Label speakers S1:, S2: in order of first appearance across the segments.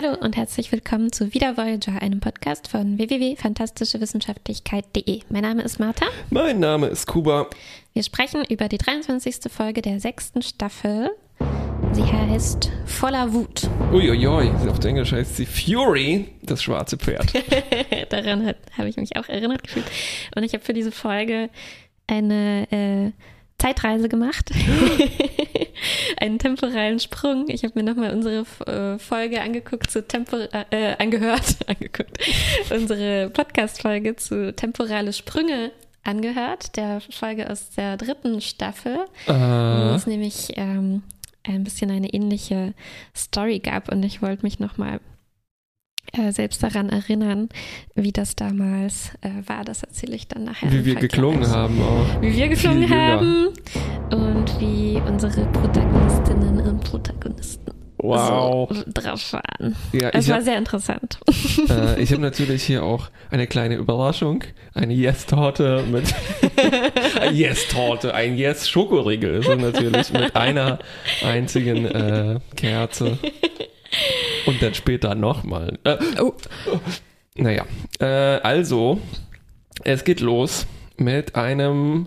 S1: Hallo und herzlich willkommen zu Wieder Voyager, einem Podcast von www.fantastischewissenschaftlichkeit.de. Mein Name ist Martha.
S2: Mein Name ist Kuba.
S1: Wir sprechen über die 23. Folge der sechsten Staffel. Sie heißt Voller Wut.
S2: Uiuiui, auf Englisch heißt sie Fury, das schwarze Pferd.
S1: Daran habe ich mich auch erinnert gefühlt. Und ich habe für diese Folge eine äh, Zeitreise gemacht. Einen temporalen Sprung. Ich habe mir nochmal unsere äh, Folge angeguckt zu Tempor äh, angehört, angeguckt. unsere Podcast-Folge zu temporale Sprünge angehört, der Folge aus der dritten Staffel. Uh. Wo es nämlich ähm, ein bisschen eine ähnliche Story gab und ich wollte mich nochmal äh, selbst daran erinnern, wie das damals äh, war. Das erzähle ich dann nachher.
S2: Wie wir geklungen haben auch.
S1: Wie wir geklungen haben und wie unsere Protagonistinnen und Protagonisten
S2: wow.
S1: so drauf waren. Ja, es war
S2: hab,
S1: sehr interessant.
S2: Äh, ich habe natürlich hier auch eine kleine Überraschung. Eine Yes-Torte mit Yes-Torte, ein Yes-Schokoriegel so natürlich mit einer einzigen äh, Kerze. Und dann später nochmal. Äh, oh. Naja, äh, also, es geht los mit einem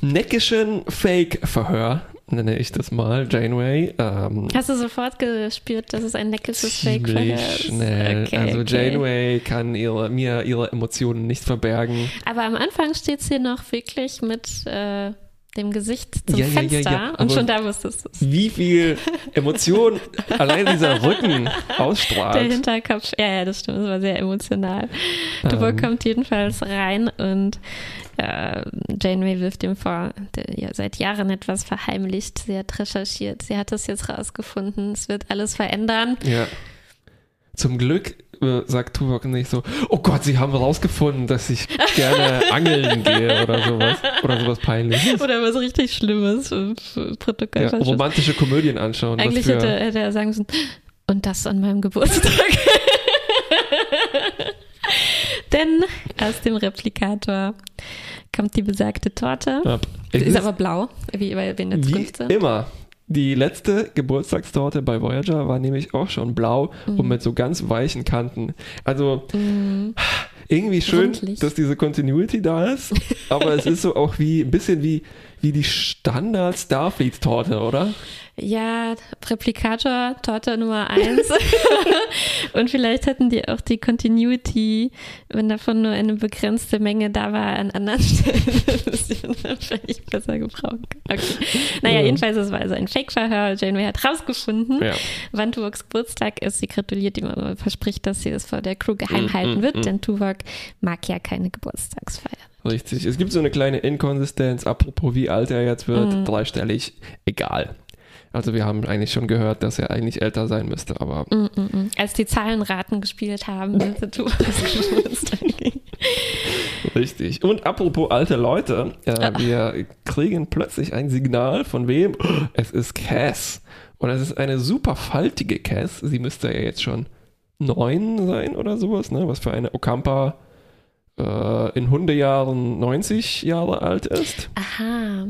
S2: neckischen Fake-Verhör, nenne ich das mal, Janeway.
S1: Ähm, Hast du sofort gespürt, dass es ein neckisches Fake-Verhör ist?
S2: schnell. Okay, also okay. Janeway kann ihre, mir ihre Emotionen nicht verbergen.
S1: Aber am Anfang steht sie noch wirklich mit... Äh dem Gesicht zum ja, Fenster ja, ja, und schon da wusstest du es.
S2: Wie viel Emotion allein dieser Rücken ausstrahlt.
S1: Der Hinterkopf, ja, ja, das stimmt, das war sehr emotional. Ähm. kommt jedenfalls rein und äh, Janeway wirft ihm vor, der ja seit Jahren etwas verheimlicht. Sie hat recherchiert, sie hat es jetzt rausgefunden, es wird alles verändern.
S2: Ja. Zum Glück äh, sagt Tuvok nicht so, oh Gott, sie haben rausgefunden, dass ich gerne angeln gehe oder sowas. Oder sowas peinliches.
S1: Oder was richtig Schlimmes.
S2: Ja, romantische Komödien anschauen.
S1: Eigentlich hätte, hätte, er sagen müssen, und das an meinem Geburtstag. Denn aus dem Replikator kommt die besagte Torte. Ja, ist, ist aber blau, wie bei in der
S2: Zukunft sind. Immer. Die letzte Geburtstagstorte bei Voyager war nämlich auch schon blau mhm. und mit so ganz weichen Kanten. Also mhm. irgendwie schön, Rundlich. dass diese Continuity da ist, aber es ist so auch wie ein bisschen wie, wie die Standard Starfleet-Torte, oder?
S1: Ja, Replikator, Torte Nummer eins. und vielleicht hätten die auch die Continuity, wenn davon nur eine begrenzte Menge da war, an anderen Stellen vielleicht besser gebrauchen können. Okay. Naja, ja. jedenfalls, es war also ein Fake-Verhör. Janeway hat rausgefunden, ja. wann Tuvoks Geburtstag ist. Sie gratuliert ihm und verspricht, dass sie es vor der Crew geheim mm, halten mm, wird, mm. denn Tuvok mag ja keine Geburtstagsfeier.
S2: Richtig. Es gibt so eine kleine Inkonsistenz, apropos wie alt er jetzt wird, mm. dreistellig, egal. Also wir haben eigentlich schon gehört, dass er eigentlich älter sein müsste, aber. Mm,
S1: mm, mm. Als die Zahlenraten gespielt haben, du
S2: Richtig. Und apropos alte Leute, äh, ah. wir kriegen plötzlich ein Signal von wem? Es ist Cass. Und es ist eine super faltige Cass. Sie müsste ja jetzt schon neun sein oder sowas, ne? Was für eine Okampa äh, in Hundejahren 90 Jahre alt ist.
S1: Aha.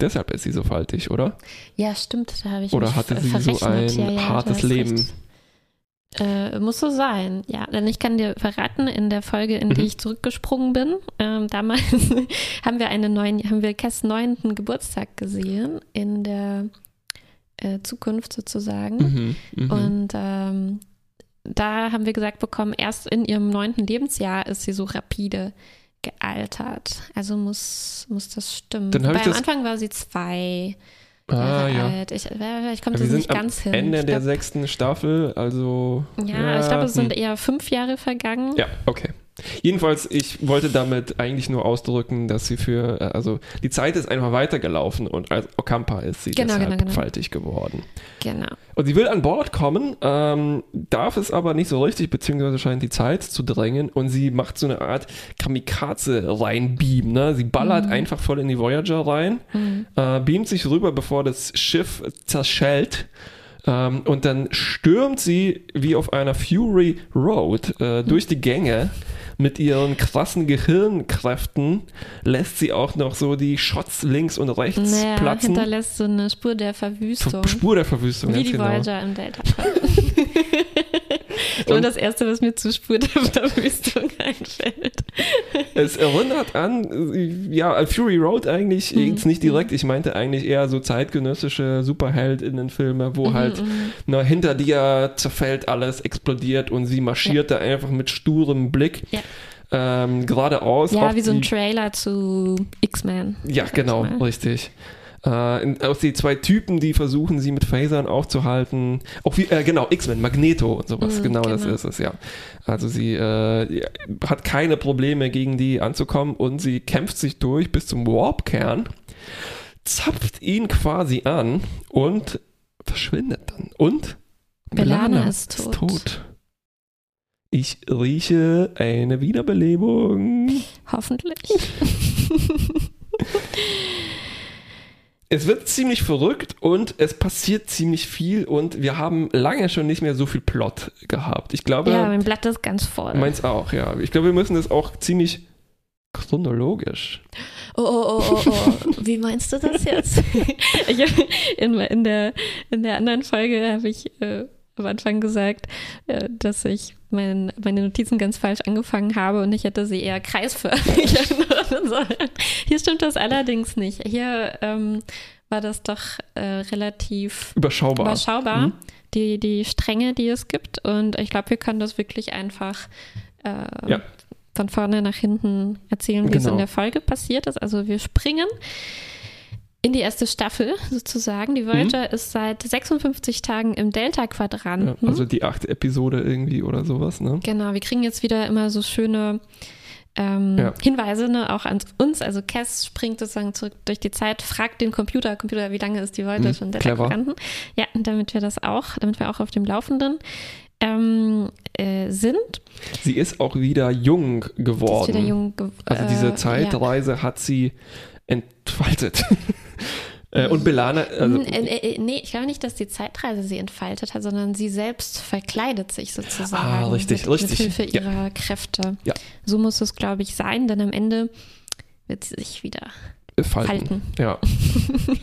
S2: Deshalb ist sie so faltig, oder?
S1: Ja, stimmt. Da habe ich
S2: Oder hatte sie so ein ja, ja, hartes Leben?
S1: Äh, muss so sein, ja. Denn ich kann dir verraten, in der Folge, in die mhm. ich zurückgesprungen bin, ähm, damals haben wir einen neuen, haben wir Cass neunten Geburtstag gesehen in der äh, Zukunft sozusagen. Mhm, mh. Und ähm, da haben wir gesagt bekommen, erst in ihrem neunten Lebensjahr ist sie so rapide gealtert. Also muss, muss das stimmen. Dann Wobei am Anfang war sie zwei. Ah, ja. Alt. Ich, ich komme das nicht ganz hin.
S2: Ende der sechsten Staffel, also.
S1: Ja, ja ich glaube, es sind hm. eher fünf Jahre vergangen.
S2: Ja, okay. Jedenfalls, ich wollte damit eigentlich nur ausdrücken, dass sie für, äh, also die Zeit ist einfach weitergelaufen und als Okampa ist sie genau, deshalb genau, genau. faltig geworden.
S1: Genau.
S2: Und sie will an Bord kommen, ähm, darf es aber nicht so richtig, beziehungsweise scheint die Zeit zu drängen und sie macht so eine Art Kamikaze reinbeam, ne? Sie ballert mhm. einfach voll in die Voyager rein, mhm. äh, beamt sich rüber, bevor das Schiff zerschellt ähm, und dann stürmt sie wie auf einer Fury Road äh, durch die Gänge mit ihren krassen Gehirnkräften lässt sie auch noch so die Shots links und rechts naja, platzen.
S1: hinterlässt so eine Spur der Verwüstung.
S2: Spur der Verwüstung,
S1: Wie die genau. Voyager im Delta. Nur
S2: Und
S1: das Erste, was mir zu Spur der Verwüstung einfällt.
S2: es erinnert an, ja, Fury Road eigentlich,
S1: Mhm.
S2: jetzt nicht direkt, ich meinte eigentlich eher so zeitgenössische Superheldinnenfilme, wo
S1: Mhm,
S2: halt na, hinter dir zerfällt alles, explodiert und sie marschiert da einfach mit sturem Blick
S1: Ja.
S2: ähm, geradeaus.
S1: Ja, wie so ein Trailer zu X-Men.
S2: Ja, genau, richtig. Äh, aus die zwei Typen, die versuchen, sie mit Phasern aufzuhalten. Auch wie, äh, genau, X-Men, Magneto und sowas.
S1: Mm,
S2: genau, das
S1: genau.
S2: ist es, ja. Also sie äh, hat keine Probleme, gegen die anzukommen und sie kämpft sich durch bis zum Warp-Kern, zapft ihn quasi an und verschwindet dann. Und
S1: Belana ist tot.
S2: Ich rieche eine Wiederbelebung.
S1: Hoffentlich.
S2: Es wird ziemlich verrückt und es passiert ziemlich viel und wir haben lange schon nicht mehr so viel Plot gehabt. Ich glaube,
S1: ja, mein Blatt ist ganz voll.
S2: meins auch, ja. Ich glaube, wir müssen das auch ziemlich chronologisch.
S1: Oh, oh, oh, oh, oh. Wie meinst du das jetzt? in, in, der, in der anderen Folge habe ich äh, am Anfang gesagt, äh, dass ich mein, meine Notizen ganz falsch angefangen habe und ich hätte sie eher kreisförmig ändern sollen. Hier stimmt das allerdings nicht. Hier ähm, war das doch äh, relativ
S2: Überschaubar.
S1: überschaubar,
S2: Mhm.
S1: die, die Stränge, die es gibt. Und ich glaube, wir können das wirklich einfach äh,
S2: Ja.
S1: von vorne nach hinten erzählen, wie es
S2: Genau.
S1: in der Folge passiert ist. Also wir springen in die erste Staffel sozusagen. Die Voyager ist seit 56 Tagen im
S2: Mhm. Ja,
S1: Delta-Quadranten.
S2: also die achte Episode irgendwie oder sowas, ne?
S1: Genau, wir kriegen jetzt wieder immer so schöne ähm,
S2: Ja.
S1: Hinweise ne, auch an uns. Also Cass springt sozusagen zurück durch die Zeit, fragt den Computer, Computer, wie lange ist die Voyager
S2: Hm,
S1: schon
S2: clever.
S1: Delta-Quadranten? Ja, damit wir das auch, damit wir auch auf dem Laufenden ähm, äh, sind.
S2: Sie ist auch wieder jung
S1: Sie
S2: geworden.
S1: ist wieder jung ge-
S2: Also
S1: äh,
S2: diese
S1: ja.
S2: Zeitreise hat sie entfaltet. Äh, und Belana, also
S1: äh, äh, nee, ich glaube nicht, dass die Zeitreise sie entfaltet hat, sondern sie selbst verkleidet sich sozusagen.
S2: Ah, richtig,
S1: mit,
S2: richtig.
S1: Mit Hilfe
S2: Ja.
S1: ihrer Kräfte.
S2: Ja.
S1: So muss es, glaube ich, sein, denn am Ende wird sie sich wieder
S2: falten.
S1: falten.
S2: Ja.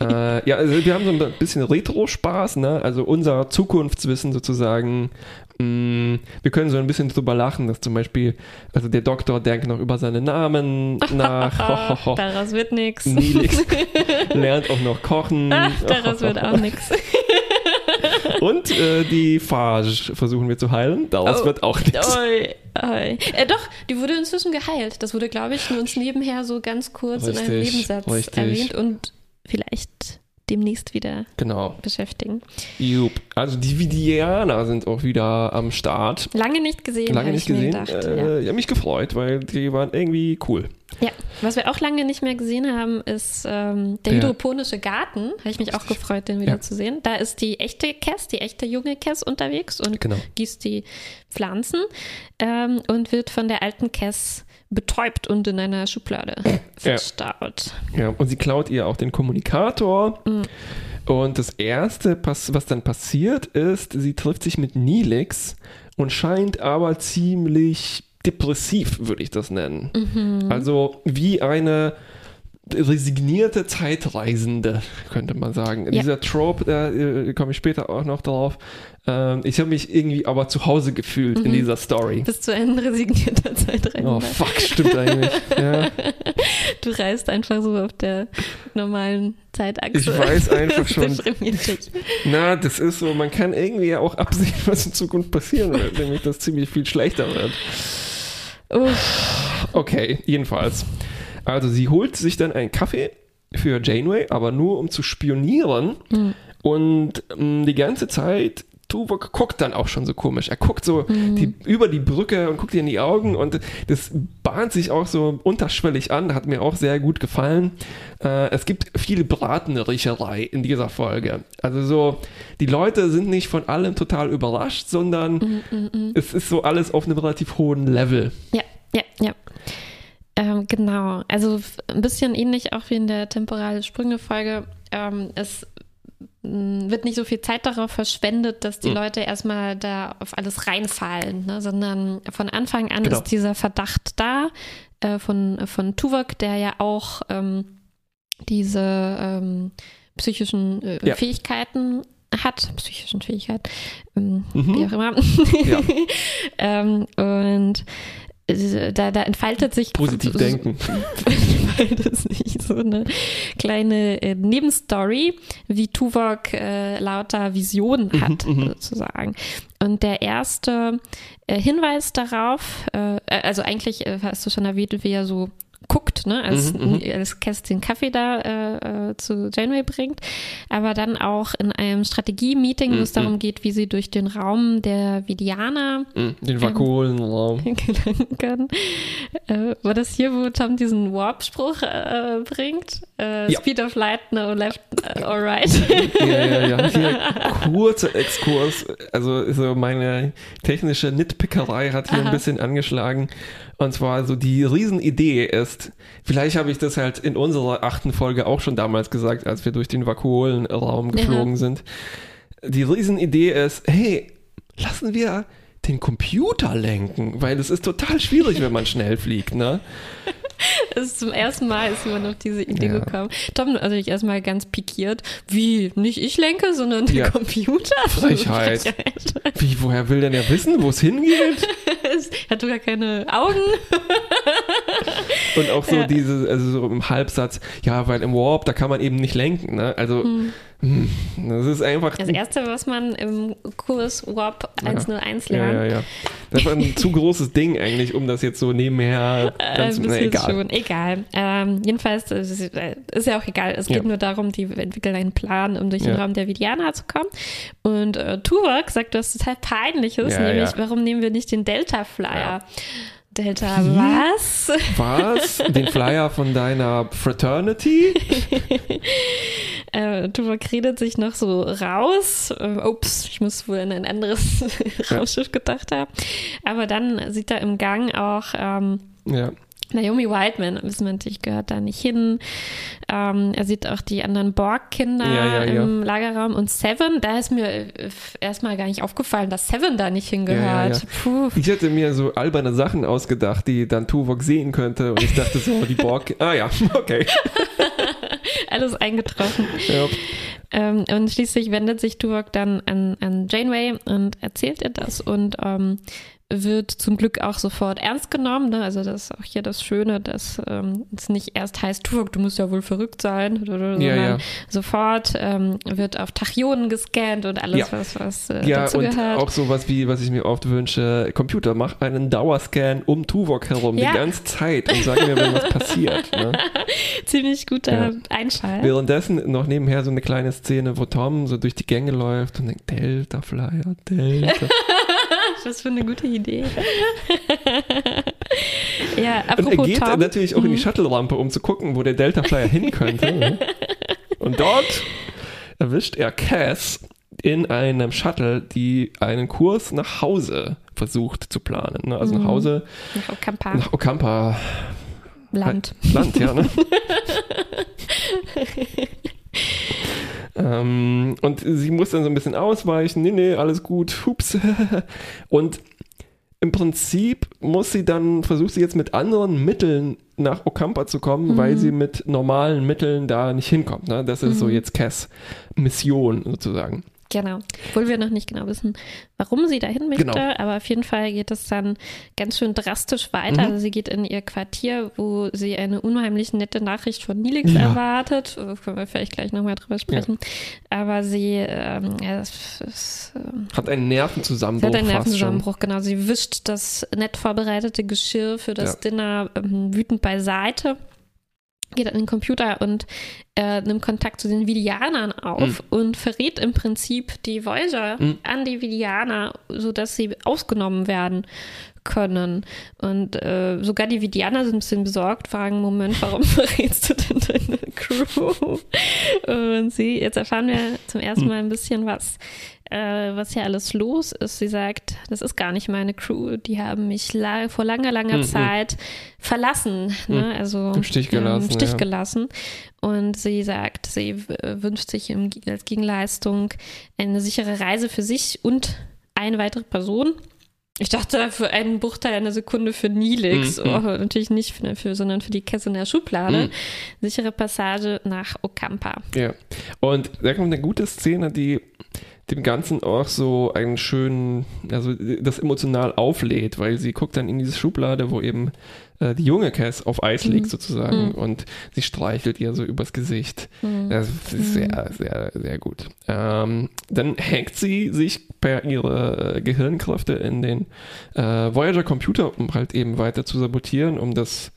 S2: äh, ja, also wir haben so ein bisschen Retro-Spaß, ne? Also unser Zukunftswissen sozusagen. Mh, wir können so ein bisschen drüber lachen, dass zum Beispiel, also der Doktor denkt noch über seinen Namen nach.
S1: Daraus wird nichts.
S2: Nilix lernt auch noch kochen.
S1: Daraus wird auch nichts.
S2: Und äh, die Phage versuchen wir zu heilen. Daraus
S1: Oh.
S2: wird auch nichts.
S1: Oi, oi. Äh, doch, die wurde inzwischen geheilt. Das wurde, glaube ich, nur uns nebenher so ganz kurz in einem
S2: Richtig,
S1: Nebensatz
S2: richtig.
S1: erwähnt und vielleicht demnächst wieder
S2: Genau.
S1: beschäftigen.
S2: Jupp. Also die Vidianer sind auch wieder am Start.
S1: Lange nicht gesehen,
S2: Lange nicht gesehen.
S1: gedacht.
S2: äh, Ich habe mich gefreut, weil die waren irgendwie cool.
S1: ja. ja, was wir auch lange nicht mehr gesehen haben, ist ähm, der
S2: Ja.
S1: hydroponische Garten. Habe ich mich auch gefreut, den wieder
S2: Ja.
S1: zu sehen. Da ist die echte Cass, die echte junge Cass unterwegs und
S2: Genau.
S1: gießt die Pflanzen ähm, und wird von der alten Cass betäubt und in einer Schublade verstaut.
S2: Ja, und sie klaut ihr auch den Kommunikator.
S1: Mhm.
S2: Und das Erste, was dann passiert, ist, sie trifft sich mit Nilix und scheint aber ziemlich depressiv, würde ich das nennen.
S1: Mhm.
S2: Also wie eine resignierte Zeitreisende, könnte man sagen.
S1: Ja.
S2: Dieser Trope, da äh, komme ich später auch noch drauf. Ähm, ich habe mich irgendwie aber zu Hause gefühlt in
S1: Mhm.
S2: dieser Story.
S1: Bist du ein resignierter Zeitreisender?
S2: Oh fuck, stimmt eigentlich. Ja.
S1: Du reist einfach so auf der normalen Zeitachse.
S2: Ich weiß einfach schon. Na, das ist so, man kann irgendwie ja auch absehen, was in Zukunft passieren wird, nämlich dass ziemlich viel schlechter wird.
S1: Uff.
S2: Okay, jedenfalls. Also sie holt sich dann einen Kaffee für Janeway, aber nur um zu spionieren
S1: Mhm.
S2: und ähm, die ganze Zeit Tuvok guckt dann auch schon so komisch. Er guckt so
S1: Mhm.
S2: die, über die Brücke und guckt ihr in die Augen und das bahnt sich auch so unterschwellig an. Hat mir auch sehr gut gefallen. Äh, es gibt viel Bratenricherei in dieser Folge. Also so, die Leute sind nicht von allem total überrascht, sondern
S1: mm.
S2: es ist so alles auf einem relativ hohen Level.
S1: Ja, ja, ja. Ähm, genau. Also ein bisschen ähnlich auch wie in der temporale Sprünge-Folge. Ähm, es mh, wird nicht so viel Zeit darauf verschwendet, dass die
S2: Mhm.
S1: Leute erstmal da auf alles reinfallen, ne? sondern von Anfang an
S2: Genau.
S1: ist dieser Verdacht da äh, von, von Tuvok, der ja auch ähm, diese ähm, psychischen äh,
S2: Ja.
S1: Fähigkeiten hat, psychischen Fähigkeiten, ähm,
S2: Mhm.
S1: wie auch immer.
S2: Ja.
S1: ähm, und da, da entfaltet sich
S2: Positiv
S1: so,
S2: denken.
S1: entfaltet sich so eine kleine äh, Nebenstory, wie Tuvok äh, lauter Visionen
S2: Mhm,
S1: hat, sozusagen. Und der erste äh, Hinweis darauf, äh, also eigentlich äh, hast du schon erwähnt, wie er so guckt, ne, als,
S2: Mhm, mhm.
S1: als den Kaffee da äh, äh, zu Janeway bringt, aber dann auch in einem Strategie-Meeting, wo es
S2: Mhm.
S1: darum geht, wie sie durch den Raum der Vidianer
S2: Mhm, Den vakuolen Raum.
S1: gelangen können. Äh, war das hier, wo Tom diesen Warp-Spruch äh, bringt? Äh,
S2: Ja.
S1: Speed of Light, no left, äh, alright.
S2: Ja, ja, ja. Hier kurzer Exkurs. Also so meine technische Nitpickerei hat hier
S1: Aha.
S2: ein bisschen angeschlagen. Und zwar so die Riesenidee ist, vielleicht habe ich das halt in unserer achten Folge auch schon damals gesagt, als wir durch den Vakuolen-Raum geflogen sind. Die Riesenidee ist, hey, lassen wir den Computer lenken, weil es ist total schwierig, wenn man schnell fliegt, ne?
S1: Ist zum ersten Mal ist jemand auf diese Idee
S2: Ja.
S1: gekommen. Tom natürlich erstmal ganz pikiert. Wie, nicht ich lenke, sondern der
S2: Ja.
S1: Computer?
S2: Frechheit.
S1: Frechheit.
S2: Wie, woher will denn er wissen, wo es hingeht?
S1: Hat du gar keine Augen?
S2: Und auch so
S1: Ja.
S2: diese, also so im Halbsatz, ja, weil im Warp, da kann man eben nicht lenken, ne? Also, hm, das ist einfach.
S1: Das erste, was man im Kurs Warp 101
S2: ja,
S1: lernt.
S2: ja, ja. Das war ein zu großes Ding eigentlich, um das jetzt so nebenher
S1: Äh,
S2: ganz, na,
S1: bisschen
S2: egal.
S1: Schon, egal. Ähm, jedenfalls es ist, äh, ist ja auch egal. Es geht
S2: Ja.
S1: nur darum, die entwickeln einen Plan, um durch den
S2: Ja.
S1: Raum der Vidianer zu kommen. Und äh, Tuvok sagt was total Peinliches,
S2: Ja,
S1: nämlich, warum nehmen wir nicht den Delta Flyer? Delta
S2: Wie?
S1: was?
S2: Was? Den Flyer von deiner Fraternity?
S1: Äh, Tuvok redet sich noch so raus. Äh, ups, ich muss wohl an ein anderes Raumschiff gedacht haben. Aber dann sieht er im Gang auch ähm,
S2: Ja.
S1: Naomi Wildman, wissen wir natürlich, gehört da nicht hin. Ähm, er sieht auch die anderen Borg-Kinder
S2: Ja, ja, ja.
S1: im Lagerraum. Und Seven, da ist mir äh, erstmal gar nicht aufgefallen, dass Seven da nicht hingehört.
S2: Ja, ja, ja. Ich hätte mir so alberne Sachen ausgedacht, die dann Tuvok sehen könnte. Und ich dachte so, die Borg. Ah ja, okay.
S1: Alles eingetroffen.
S2: Ja.
S1: Ähm, und schließlich wendet sich Tuvok dann an, an Janeway und erzählt ihr das und ähm, wird zum Glück auch sofort ernst genommen. Ne? Also das ist auch hier das Schöne, dass ähm, es nicht erst heißt, Tuvok, du musst ja wohl verrückt sein, sondern
S2: ja.
S1: sofort ähm, wird auf Tachyonen gescannt und alles,
S2: Ja.
S1: was, was äh,
S2: Ja,
S1: dazu
S2: und
S1: gehört.
S2: auch sowas wie, was ich mir oft wünsche, Computer, mach einen Dauerscan um Tuvok herum,
S1: Ja.
S2: die ganze Zeit und sag mir, wenn was passiert. Ne?
S1: Ziemlich guter
S2: Ja.
S1: Einfall.
S2: Währenddessen noch nebenher so eine kleine Szene, wo Tom so durch die Gänge läuft und denkt, Delta Flyer, Delta.
S1: Was für eine gute Idee. ja,
S2: und er
S1: apropos
S2: geht
S1: Tom.
S2: natürlich auch in
S1: Mhm.
S2: die Shuttle-Rampe, um zu gucken, wo der Delta Flyer hin könnte. Und dort erwischt er Cass in einem Shuttle, die einen Kurs nach Hause versucht zu planen. Ne? Also nach
S1: Mhm.
S2: Hause,
S1: Nach Okampa,
S2: nach Okampa,
S1: Land.
S2: Land, ja, ne? ähm, und sie muss dann so ein bisschen ausweichen. Nee, nee, alles gut. Hups. und im Prinzip muss sie dann, versucht sie jetzt mit anderen Mitteln nach Okampa zu kommen, weil sie mit normalen Mitteln da nicht hinkommt. Ne? Das ist so jetzt Cass Mission sozusagen.
S1: Genau. Obwohl wir noch nicht genau wissen, warum sie dahin möchte,
S2: Genau.
S1: aber auf jeden Fall geht es dann ganz schön drastisch weiter.
S2: Mhm.
S1: Also sie geht in ihr Quartier, wo sie eine unheimlich nette Nachricht von Nilix
S2: Ja.
S1: erwartet. Äh, Können wir vielleicht gleich nochmal drüber sprechen. Aber sie, ähm, ja, es, es, ähm,
S2: Hat einen
S1: sie
S2: Nervenzusammenbruch
S1: hat einen. Nervenzusammenbruch, genau. Sie wischt das nett vorbereitete Geschirr für das
S2: Ja.
S1: Dinner ähm, wütend beiseite, geht an den Computer und äh, nimmt Kontakt zu den Vidianern auf und verrät im Prinzip die Voyager
S2: Mhm.
S1: an die Vidianer, sodass sie ausgenommen werden können. Und äh, sogar die Vidianer sind ein bisschen besorgt, fragen, Moment, warum verrätst du denn deine Crew? Und sie, jetzt erfahren wir zum ersten Mal ein bisschen was, äh, was hier alles los ist. Sie sagt, das ist gar nicht meine Crew, die haben mich la vor langer, langer
S2: Mhm.
S1: Zeit verlassen, ne? also
S2: Im Stich gelassen,
S1: Im Stich
S2: ja.
S1: gelassen. Und sie sagt, sie wünscht sich im, als Gegenleistung eine sichere Reise für sich und eine weitere Person. Ich dachte für einen Bruchteil einer Sekunde für Nilix,
S2: Mm,
S1: oh, natürlich nicht für, für, sondern für die Kesse in der Schublade. Sichere Passage nach Okampa.
S2: Ja. Und da kommt eine gute Szene, die dem Ganzen auch so einen schönen, also das emotional auflädt, weil sie guckt dann in diese Schublade, wo eben äh, die junge Cass auf Eis liegt sozusagen und sie streichelt ihr so übers Gesicht. Das ist sehr, sehr, sehr gut. Ähm, dann hackt sie sich per ihrer äh, Gehirnkräfte in den äh, Voyager-Computer, um halt eben weiter zu sabotieren, um das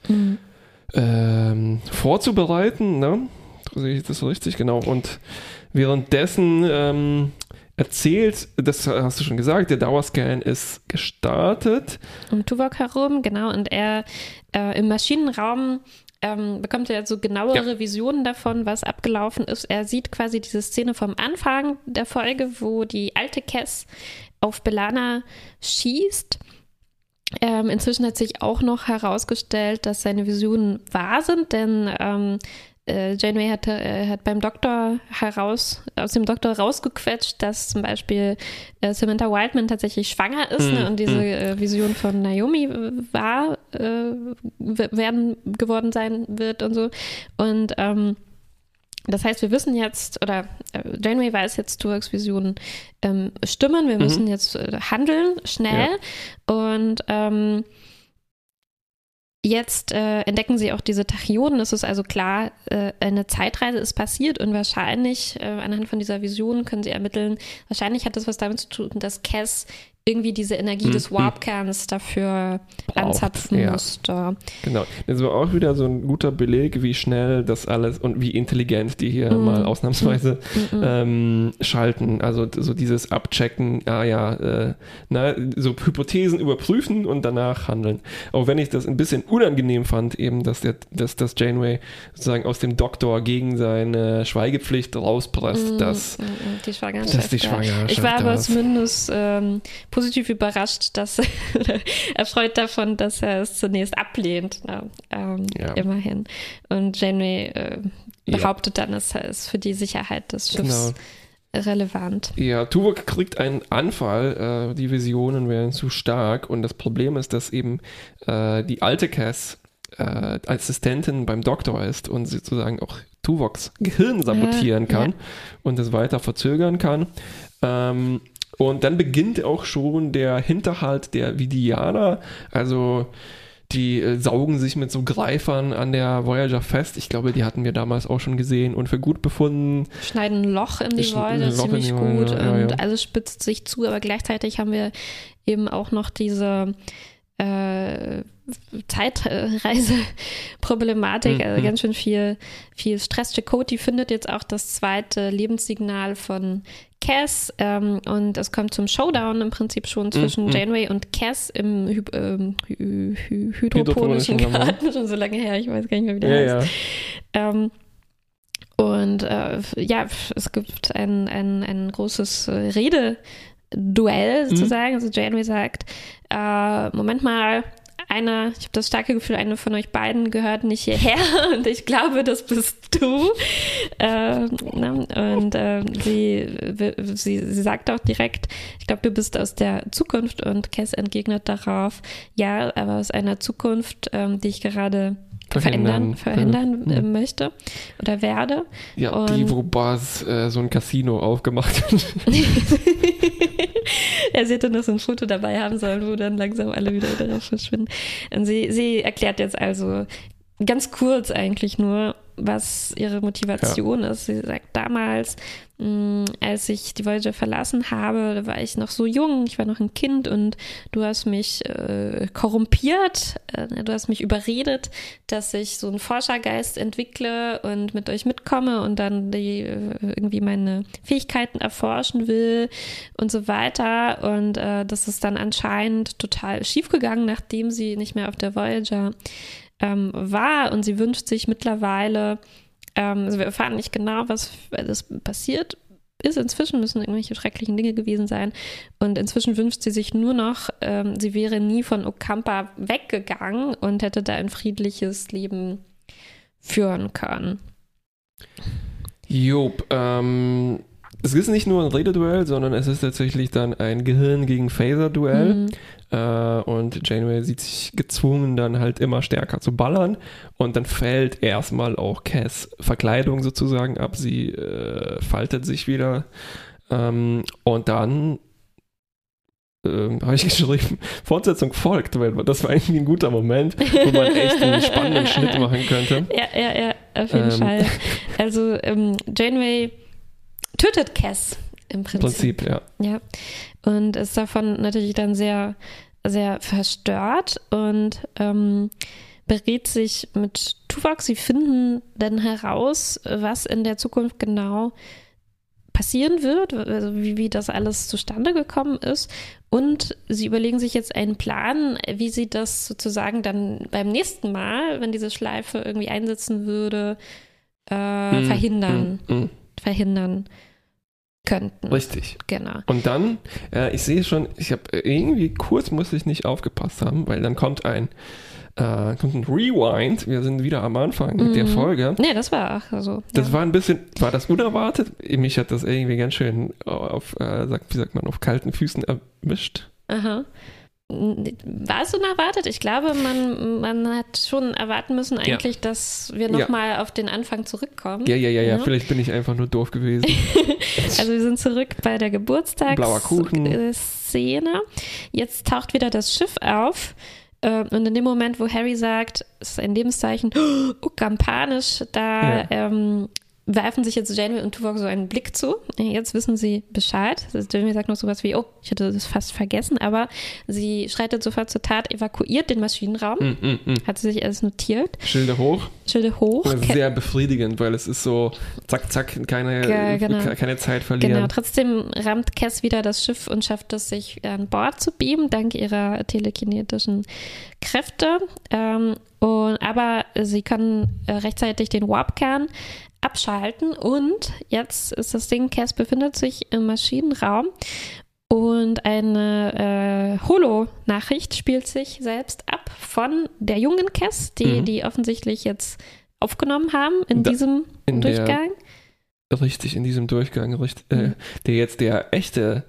S2: ähm, vorzubereiten, ne? Sehe ich das richtig? Genau. Und währenddessen ähm, erzählt, das hast du schon gesagt, der Dauerscan ist gestartet.
S1: um Tuvok herum, genau, und er äh, im Maschinenraum ähm, bekommt er so genauere Visionen davon, was abgelaufen ist. Er sieht quasi diese Szene vom Anfang der Folge, wo die alte Cass auf Belana schießt. Ähm, inzwischen hat sich auch noch herausgestellt, dass seine Visionen wahr sind, denn ähm, äh, Janeway hat, äh, hat beim Doktor heraus, aus dem Doktor rausgequetscht, dass zum Beispiel äh, Samantha Wildman tatsächlich schwanger ist
S2: Mm,
S1: ne, und diese äh, Vision von Naomi äh, wahr äh, werden geworden sein wird und so. Und ähm, das heißt, wir wissen jetzt, oder Janeway weiß jetzt, Tuvoks Visionen ähm, stimmen. Wir müssen jetzt handeln, schnell. Und ähm, jetzt äh, entdecken sie auch diese Tachyonen. Es ist also klar, äh, eine Zeitreise ist passiert und wahrscheinlich, äh, anhand von dieser Vision können sie ermitteln, wahrscheinlich hat das was damit zu tun, dass Cass irgendwie diese Energie des
S2: Mhm.
S1: Warpkerns dafür
S2: Braucht,
S1: anzapfen
S2: ja.
S1: musste.
S2: Genau. Das war auch wieder so ein guter Beleg, wie schnell das alles und wie intelligent die hier
S1: Mhm.
S2: mal ausnahmsweise
S1: Mhm.
S2: ähm, schalten. Also so dieses Abchecken, ah ja, äh, na, so Hypothesen überprüfen und danach handeln. Auch wenn ich das ein bisschen unangenehm fand, eben, dass, der, dass das Janeway sozusagen aus dem Doktor gegen seine Schweigepflicht rauspresst,
S1: Mhm,
S2: dass
S1: mhm, die Schwangerschaft.
S2: dass die. Schwangerschaft
S1: Ich war aber zumindest ähm, positiv überrascht, dass erfreut davon, dass er es zunächst ablehnt. Ne? Ähm,
S2: Ja.
S1: Immerhin. Und Janeway äh,
S2: Ja.
S1: behauptet dann, es ist für die Sicherheit des
S2: Genau.
S1: Schiffs relevant.
S2: Ja, Tuvok kriegt einen Anfall, äh, die Visionen werden zu stark und das Problem ist, dass eben äh, die alte Cass äh, Assistentin beim Doktor ist und sozusagen auch Tuvoks Gehirn sabotieren
S1: Ja,
S2: kann
S1: ja.
S2: und es weiter verzögern kann. Ähm, und dann beginnt auch schon der Hinterhalt der Vidianer, also die äh, saugen sich mit so Greifern an der Voyager fest. Ich glaube, die hatten wir damals auch schon gesehen und für gut befunden.
S1: Schneiden ein Loch in die
S2: Schn-
S1: Voyager ziemlich gut
S2: ja,
S1: und
S2: ja.
S1: alles spitzt sich zu, aber gleichzeitig haben wir eben auch noch diese äh, Zeitreise-Problematik,
S2: Mhm.
S1: also ganz schön viel, viel Stress. Chakotay findet jetzt auch das zweite Lebenssignal von Cass ähm, und es kommt zum Showdown im Prinzip schon zwischen
S2: mhm.
S1: Janeway und Cass im Hy ähm, hy hy hydroponischen. Garten, schon so lange her, ich weiß gar nicht mehr, wie der
S2: Ja,
S1: heißt.
S2: ja.
S1: Ähm, und äh, ja, es gibt ein, ein, ein großes äh, Rededuell
S2: Mhm.
S1: sozusagen. Also Janeway sagt, äh, Moment mal, einer, ich habe das starke Gefühl, eine von euch beiden gehört nicht hierher und ich glaube, das bist du. Äh, ne? Und äh, sie, sie, sie sagt auch direkt, ich glaube, du bist aus der Zukunft und Cass entgegnet darauf, ja, aber aus einer Zukunft, ähm, die ich gerade verändern,
S2: Verhindern.
S1: verändern
S2: Ja.
S1: äh, möchte oder werde.
S2: Ja, die,
S1: Und-
S2: wo Buzz äh, so ein Casino aufgemacht hat.
S1: er hätte noch so ein Foto dabei haben sollen, wo dann langsam alle wieder darauf verschwinden. Und sie, sie erklärt jetzt also ganz kurz eigentlich nur, was ihre Motivation ist. Sie sagt damals, mh, als ich die Voyager verlassen habe, da war ich noch so jung, ich war noch ein Kind und du hast mich äh, korrumpiert, äh, du hast mich überredet, dass ich so einen Forschergeist entwickle und mit euch mitkomme und dann die äh, irgendwie meine Fähigkeiten erforschen will und so weiter. Und äh, das ist dann anscheinend total schiefgegangen, nachdem sie nicht mehr auf der Voyager ähm, war und sie wünscht sich mittlerweile, ähm, also wir erfahren nicht genau, was alles passiert ist. Inzwischen müssen irgendwelche schrecklichen Dinge gewesen sein. Und inzwischen wünscht sie sich nur noch, ähm, sie wäre nie von Okampa weggegangen und hätte da ein friedliches Leben führen können.
S2: Job, ähm, es ist nicht nur ein Rededuell, sondern es ist tatsächlich dann ein Gehirn gegen Phaser-Duell.
S1: Mhm.
S2: Äh, und Janeway sieht sich gezwungen, dann halt immer stärker zu ballern. Und dann fällt erstmal auch Cass Verkleidung sozusagen ab. Sie äh, faltet sich wieder. Ähm, und dann ähm, habe ich geschrieben, Fortsetzung folgt, weil das war eigentlich ein guter Moment, wo man echt einen spannenden Schnitt machen könnte.
S1: Ja, ja, ja, auf jeden
S2: Ähm.
S1: Fall. Also ähm, Janeway tötet Cass im
S2: Im
S1: Prinzip.
S2: Prinzip, ja.
S1: Ja. Und ist davon natürlich dann sehr, sehr verstört und ähm, berät sich mit Tuvok. Sie finden dann heraus, was in der Zukunft genau passieren wird, also wie, wie das alles zustande gekommen ist. Und sie überlegen sich jetzt einen Plan, wie sie das sozusagen dann beim nächsten Mal, wenn diese Schleife irgendwie einsetzen würde, äh,
S2: Mm,
S1: verhindern,
S2: mm, mm.
S1: Verhindern könnten.
S2: Richtig.
S1: Genau.
S2: Und dann, äh, ich sehe schon, ich habe irgendwie kurz musste ich nicht aufgepasst haben, weil dann kommt ein, äh, kommt ein Rewind. Wir sind wieder am Anfang mit der
S1: Mhm.
S2: Folge.
S1: Nee, das war auch so.
S2: Das
S1: ja.
S2: war ein bisschen, war das unerwartet? Mich hat das irgendwie ganz schön auf, äh, sagt, wie sagt man, auf kalten Füßen erwischt.
S1: Aha. War es unerwartet? Ich glaube, man, man hat schon erwarten müssen eigentlich, dass wir
S2: Ja.
S1: nochmal auf den Anfang zurückkommen.
S2: Ja, ja, ja, ja,
S1: Ja.
S2: vielleicht bin ich einfach nur doof gewesen.
S1: Also wir sind zurück bei der. Geburtstagsszene. Jetzt taucht wieder das Schiff auf. äh, Und in dem Moment, wo Harry sagt, es ist ein Lebenszeichen, oh, kampanisch, da
S2: Ja.
S1: ähm, werfen sich jetzt Janeway und Tuvok so einen Blick zu. Jetzt wissen sie Bescheid. Also Janeway sagt noch sowas wie, oh, ich hatte das fast vergessen, aber sie schreitet sofort zur Tat, evakuiert den Maschinenraum,
S2: Mm, mm, mm.
S1: hat sie sich alles notiert,
S2: Schilder hoch.
S1: Schilde hoch.
S2: Sehr befriedigend, weil es ist so zack, zack, keine,
S1: Ge- genau.
S2: ke- keine Zeit verlieren.
S1: Genau, trotzdem rammt Cass wieder das Schiff und schafft es, sich an Bord zu beamen, dank ihrer telekinetischen Kräfte. Ähm, und, aber sie kann äh, rechtzeitig den Warp-Kern abschalten und jetzt ist das Ding, Cass befindet sich im Maschinenraum und eine äh, Holo-Nachricht spielt sich selbst ab von der jungen Cass, die
S2: Mhm.
S1: die offensichtlich jetzt aufgenommen haben in
S2: Da-
S1: diesem
S2: in der-
S1: Durchgang.
S2: Richtig, in diesem Durchgang, richtig, äh,
S1: Mhm.
S2: der jetzt der echte,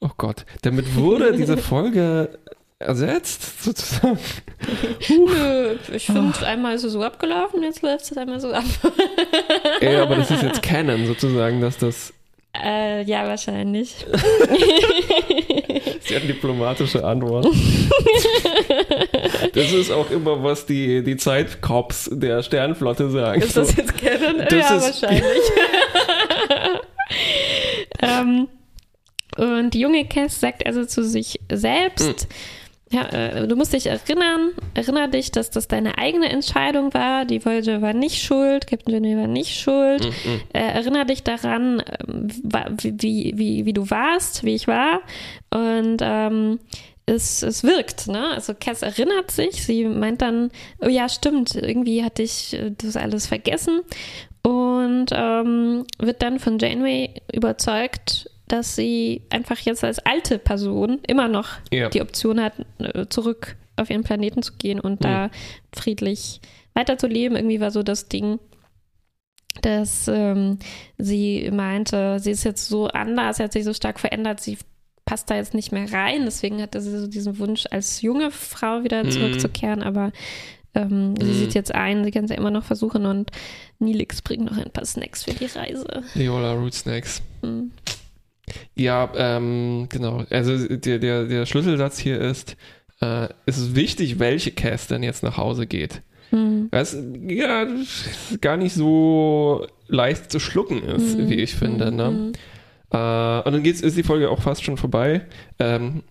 S2: oh Gott, damit wurde diese Folge ersetzt, sozusagen.
S1: Nö, ich finde, einmal ist es so abgelaufen, jetzt läuft es einmal so ab.
S2: Ey, aber das ist jetzt Canon, sozusagen, dass das
S1: äh, ja, wahrscheinlich.
S2: sehr diplomatische Antwort. Das ist auch immer, was die, die Zeitcops der Sternflotte sagen.
S1: Ist das jetzt Canon?
S2: Das
S1: ja, wahrscheinlich. ähm, und die junge Cass sagt also zu sich selbst, ja, äh, du musst dich erinnern, erinnere dich, dass das deine eigene Entscheidung war. Die Voyager war nicht schuld, Captain Janeway war nicht schuld.
S2: Mhm.
S1: Äh, erinnere dich daran, ähm, wie, wie, wie, wie du warst, wie ich war. Und ähm, es, es wirkt, ne? Also Cass erinnert sich, sie meint dann, oh ja, stimmt, irgendwie hatte ich äh, das alles vergessen. Und ähm, wird dann von Janeway überzeugt, dass sie einfach jetzt als alte Person immer noch
S2: Ja.
S1: die Option hat, äh, zurück auf ihren Planeten zu gehen und da friedlich weiterzuleben. Irgendwie war so das Ding, dass ähm, sie meinte, sie ist jetzt so anders, sie hat sich so stark verändert, sie passt da jetzt nicht mehr rein. Deswegen hatte sie so diesen Wunsch, als junge Frau wieder
S2: Mhm.
S1: zurückzukehren, aber ähm, sie
S2: Mhm.
S1: sieht jetzt ein, sie kann es ja immer noch versuchen und Nilix bringt noch ein paar Snacks für die Reise.
S2: Leola Root Snacks.
S1: Hm.
S2: Ja, ähm, genau. Also der, der, der Schlüsselsatz hier ist, äh, es ist wichtig, welche Cass denn jetzt nach Hause geht.
S1: Hm.
S2: Was ja gar nicht so leicht zu schlucken ist,
S1: Hm.
S2: wie ich finde. Ne?
S1: Hm.
S2: Äh, und dann geht's, ist die Folge auch fast schon vorbei. Ähm,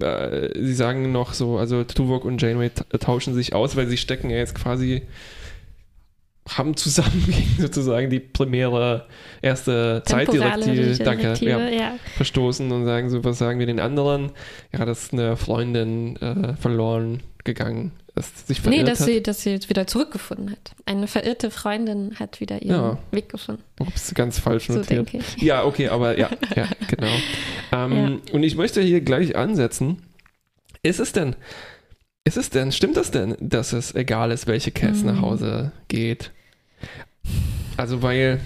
S2: äh, sie sagen noch so, also Tuvok und Janeway ta- tauschen sich aus, weil sie stecken ja jetzt quasi, haben zusammen gegen sozusagen die primäre erste
S1: Temporale
S2: Zeitdirektive, danke, ja,
S1: ja.
S2: verstoßen und sagen so, was sagen wir den anderen? Ja, dass eine Freundin äh, verloren gegangen ist, sich verirrt
S1: Nee, dass
S2: hat.
S1: sie, dass sie jetzt wieder zurückgefunden hat. Eine verirrte Freundin hat wieder ihren
S2: Ja.
S1: Weg gefunden.
S2: Ups, ganz falsch
S1: So
S2: notiert.
S1: denke ich.
S2: Ja, okay, aber ja, ja, genau. Ähm, Und ich möchte hier gleich ansetzen. Ist es denn, ist es denn, stimmt das denn, dass es egal ist, welche Cass
S1: Mhm.
S2: nach Hause geht? Also, weil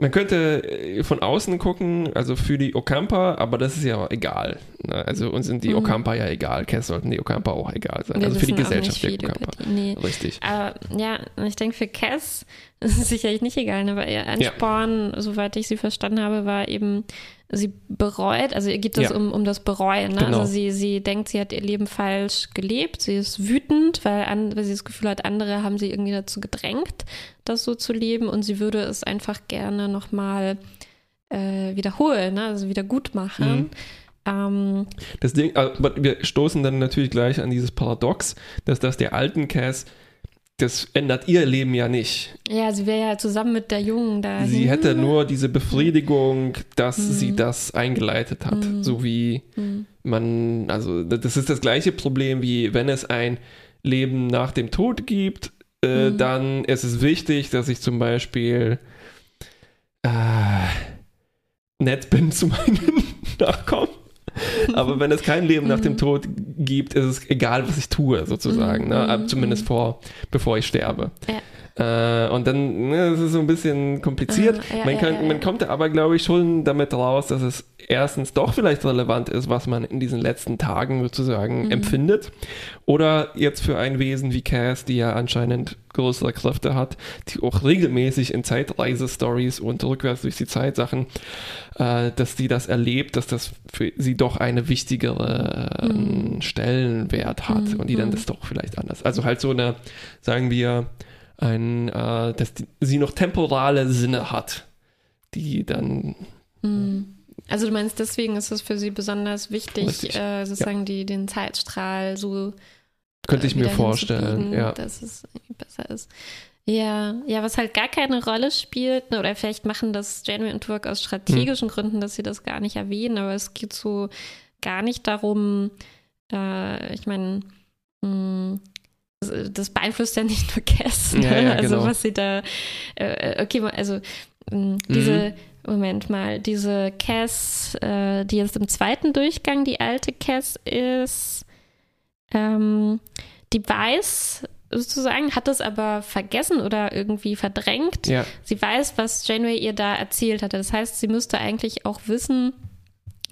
S2: man könnte äh, von außen gucken, also für die Okampa, aber das ist ja egal. Ne? Also uns sind die
S1: Mhm.
S2: Okampa ja egal. Cass sollten die Okampa auch egal sein.
S1: Wir
S2: also für die Gesellschaft der Okampa.
S1: die. Nee.
S2: Richtig.
S1: Aber ja, ich denke für Cass ist es sicherlich nicht egal, ne? aber ihr Ansporn, soweit ich sie verstanden habe, war eben, sie bereut, also ihr geht es
S2: Ja.
S1: um, um das Bereuen. Ne?
S2: Genau.
S1: Also sie, sie denkt, sie hat ihr Leben falsch gelebt, sie ist wütend, weil, an, weil sie das Gefühl hat, andere haben sie irgendwie dazu gedrängt, das so zu leben und sie würde es einfach gerne nochmal äh, wiederholen, ne? also wieder gut machen.
S2: Mhm.
S1: Ähm,
S2: Das Ding, aber wir stoßen dann natürlich gleich an dieses Paradox, dass das der alten Cass, das ändert ihr Leben ja nicht.
S1: ja, sie wäre ja zusammen mit der Jungen da.
S2: Sie hätte nur diese Befriedigung, dass
S1: Mhm.
S2: sie das eingeleitet hat.
S1: Mhm.
S2: So wie
S1: Mhm.
S2: man, also das ist das gleiche Problem wie wenn es ein Leben nach dem Tod gibt, äh,
S1: Mhm.
S2: dann ist es wichtig, dass ich zum Beispiel äh, nett bin zu meinen Nachkommen. Aber wenn es kein Leben nach dem
S1: Mhm.
S2: Tod gibt, ist es egal, was ich tue, sozusagen. Ne?
S1: mhm,
S2: Zumindest vor, bevor ich sterbe. Äh, und dann, ne, das ist so ein bisschen kompliziert.
S1: Ah, ja,
S2: man, kann,
S1: ja, ja.
S2: man kommt aber, glaube ich, schon damit raus, dass es erstens doch vielleicht relevant ist, was man in diesen letzten Tagen sozusagen
S1: Mhm.
S2: empfindet. Oder jetzt für ein Wesen wie Cass, die ja anscheinend größere Kräfte hat, die auch regelmäßig in Zeitreise-Stories und rückwärts durch die Zeit Sachen, äh, dass die das erlebt, dass das für sie doch eine wichtigere äh,
S1: Mhm.
S2: Stellenwert hat
S1: Mhm,
S2: und die dann
S1: mhm.
S2: das doch vielleicht anders. Also halt so eine, sagen wir, ein, äh, dass die, sie noch temporale Sinne hat, die dann
S1: Mhm. Also du meinst, deswegen ist es für sie besonders wichtig, äh, sozusagen die, den Zeitstrahl so
S2: könnte
S1: äh,
S2: ich mir
S1: wieder
S2: vorstellen, ja.
S1: dass es besser ist. Ja, ja, was halt gar keine Rolle spielt, oder vielleicht machen das Janeway und Tuvok aus strategischen
S2: Hm.
S1: Gründen, dass sie das gar nicht erwähnen, aber es geht so gar nicht darum, äh, ich meine, mh, das- das beeinflusst ja nicht nur Cass, ne?
S2: Ja, ja,
S1: also
S2: genau.
S1: was sie da, äh, okay, also mh, diese, Moment mal, diese Cass, äh, die jetzt im zweiten Durchgang die alte Cass ist, ähm, die weiß sozusagen, hat es aber vergessen oder irgendwie verdrängt.
S2: Ja,
S1: Sie weiß, was Janeway ihr da erzählt hatte. Das heißt, sie müsste eigentlich auch wissen,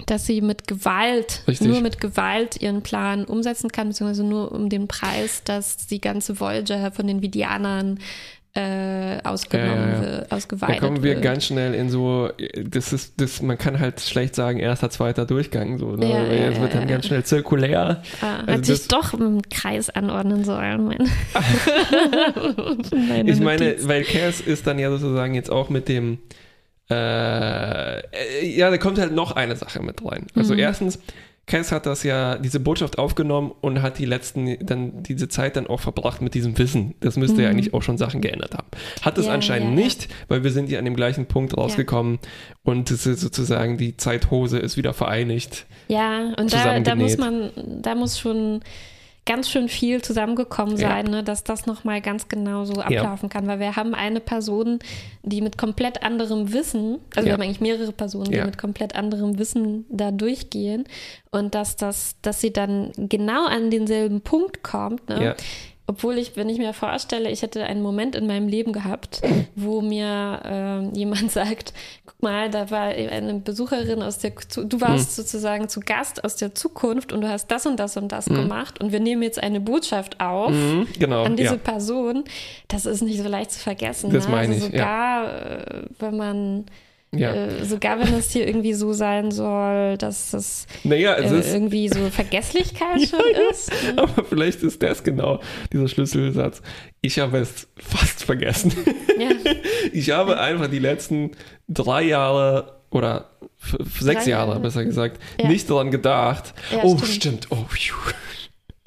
S1: dass sie mit Gewalt,
S2: Richtig.
S1: nur mit Gewalt ihren Plan umsetzen kann, beziehungsweise nur um den Preis, dass die ganze Voyager von den Vidianern äh, ausgenommen
S2: Ja, ja, ja.
S1: wird,
S2: da
S1: ausgeweitet
S2: kommen wir
S1: wird.
S2: ganz schnell in so, das ist, das, man kann halt schlecht sagen, erster, zweiter Durchgang, so, ne?
S1: Ja,
S2: es wird dann ganz schnell zirkulär.
S1: Ah,
S2: Also
S1: hat sich
S2: das-
S1: doch im Kreis anordnen sollen. Mein Meine
S2: Ich meine,
S1: Notiz.
S2: weil Cass ist dann ja sozusagen jetzt auch mit dem, äh, äh, ja, da kommt halt noch eine Sache mit rein. Also
S1: Mhm.
S2: erstens, Cass hat das ja, diese Botschaft aufgenommen und hat die letzten, dann diese Zeit dann auch verbracht mit diesem Wissen. Das müsste ja
S1: Mhm.
S2: eigentlich auch schon Sachen geändert haben. Hat es
S1: Ja,
S2: anscheinend
S1: ja, ja.
S2: nicht, weil wir sind ja an dem gleichen Punkt rausgekommen und es ist sozusagen die Zeithose ist wieder vereinigt.
S1: Ja, und da, da muss man, da muss schon ganz schön viel zusammengekommen
S2: Ja.
S1: sein, ne, dass das nochmal ganz genau so ablaufen kann. Weil wir haben eine Person, die mit komplett anderem Wissen, also
S2: Ja.
S1: wir haben eigentlich mehrere Personen, die
S2: Ja.
S1: mit komplett anderem Wissen da durchgehen und dass das, dass sie dann genau an denselben Punkt kommt, ne?
S2: Ja.
S1: Obwohl ich, wenn ich mir vorstelle, ich hätte einen Moment in meinem Leben gehabt, wo mir ähm, jemand sagt, guck mal, da war eine Besucherin aus der, du warst sozusagen zu Gast aus der Zukunft und du hast das und das und das gemacht und wir nehmen jetzt eine Botschaft auf
S2: Mhm, genau.
S1: an diese
S2: ja.
S1: Person. Das ist nicht so leicht zu vergessen.
S2: Das
S1: ne?
S2: meine
S1: also
S2: ich, ja.
S1: sogar, äh, wenn man,
S2: ja.
S1: äh, sogar wenn es hier irgendwie so sein soll, dass das
S2: Naja, es
S1: äh,
S2: ist.
S1: irgendwie so Vergesslichkeit schon
S2: ja.
S1: ist.
S2: Aber vielleicht ist das genau dieser Schlüsselsatz. Ich habe es fast vergessen.
S1: Ja.
S2: Ich habe einfach die letzten drei Jahre oder sechs
S1: Drei
S2: Jahre,
S1: Jahre.
S2: besser gesagt,
S1: Ja.
S2: nicht daran gedacht.
S1: Ja,
S2: oh,
S1: stimmt.
S2: stimmt. Oh, phew.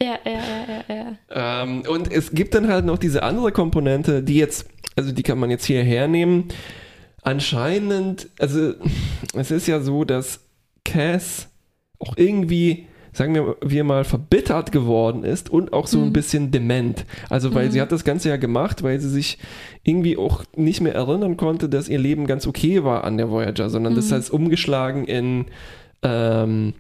S1: Ja, ja, ja, ja, ja.
S2: Ähm, und es gibt dann halt noch diese andere Komponente, die jetzt, also die kann man jetzt hier hernehmen. Anscheinend, also es ist ja so, dass Cass auch irgendwie, sagen wir, wir mal, verbittert geworden ist und auch so ein
S1: Mhm.
S2: bisschen dement. Also weil
S1: Mhm.
S2: sie hat das Ganze ja gemacht, weil sie sich irgendwie auch nicht mehr erinnern konnte, dass ihr Leben ganz okay war an der Voyager, sondern das
S1: Mhm.
S2: heißt umgeschlagen in ähm,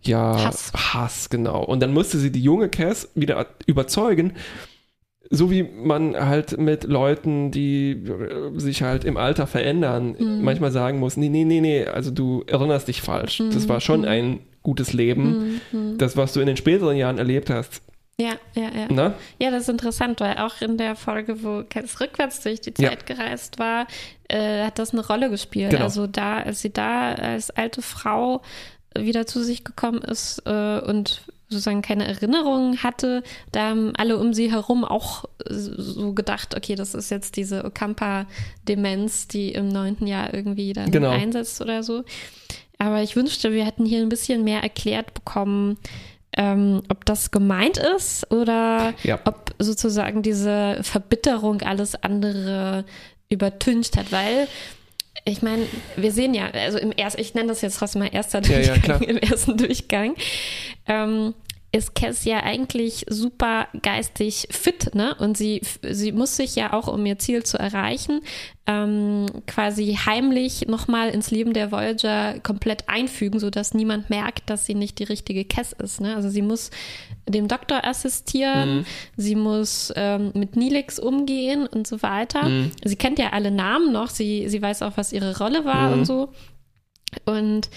S2: ja,
S1: Hass.
S2: Hass, genau. Und dann musste sie die junge Cass wieder überzeugen, so wie man halt mit Leuten, die äh, sich halt im Alter verändern,
S1: Mhm.
S2: manchmal sagen muss, nee, nee, nee, nee, also du erinnerst dich falsch. Das war schon ein gutes Leben.
S1: Mhm.
S2: Das, was du in den späteren Jahren erlebt hast,
S1: Ja, ja, ja.
S2: ne?
S1: Ja, das ist interessant, weil auch in der Folge, wo Cass rückwärts durch die
S2: Ja.
S1: Zeit gereist war, äh, hat das eine Rolle gespielt.
S2: Genau.
S1: Also da, als sie da als alte Frau wieder zu sich gekommen ist äh, und sozusagen keine Erinnerungen hatte, da haben alle um sie herum auch so gedacht, okay, das ist jetzt diese Okampa-Demenz, die im neunten Jahr irgendwie dann
S2: Genau.
S1: einsetzt oder so. Aber ich wünschte, wir hätten hier ein bisschen mehr erklärt bekommen, ähm, ob das gemeint ist oder
S2: Ja.
S1: ob sozusagen diese Verbitterung alles andere übertüncht hat, weil ich meine, wir sehen ja, also im ersten, ich nenne das jetzt trotzdem mal erster
S2: Ja, ja,
S1: Durchgang,
S2: klar.
S1: im ersten Durchgang, ähm, ist Cass ja eigentlich super geistig fit, ne? Und sie, sie muss sich ja auch, um ihr Ziel zu erreichen, ähm, quasi heimlich nochmal ins Leben der Voyager komplett einfügen, sodass niemand merkt, dass sie nicht die richtige Cass ist. Ne? Also sie muss dem Doktor assistieren, sie muss ähm, mit Nilix umgehen und so weiter. Sie kennt ja alle Namen noch, sie, sie weiß auch, was ihre Rolle war und so. Und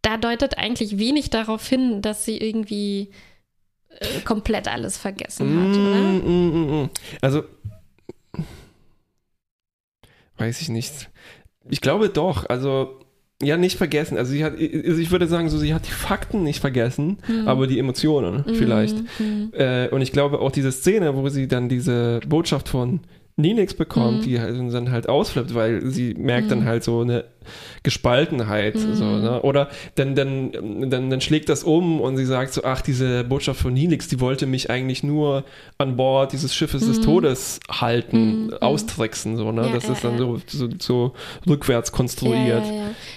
S1: da deutet eigentlich wenig darauf hin, dass sie irgendwie äh, komplett alles vergessen hat, oder?
S2: Mm, mm, mm, mm. Also, weiß ich nicht. Ich glaube doch. Also, ja, nicht vergessen. Also, sie hat, also ich würde sagen, so, sie hat die Fakten nicht vergessen, aber die Emotionen vielleicht.
S1: Mhm.
S2: Äh, und ich glaube auch diese Szene, wo sie dann diese Botschaft von Ninix bekommt,
S1: Mhm.
S2: die halt dann halt ausflippt, weil sie merkt dann halt so eine Gespaltenheit.
S1: Mhm.
S2: So, ne? Oder dann, dann, dann, dann schlägt das um und sie sagt so, ach, diese Botschaft von Ninix, die wollte mich eigentlich nur an Bord dieses Schiffes des Todes halten,
S1: Mhm.
S2: austricksen. So, ne?
S1: Ja,
S2: das
S1: ja,
S2: ist dann
S1: ja.
S2: so, so, so rückwärts konstruiert.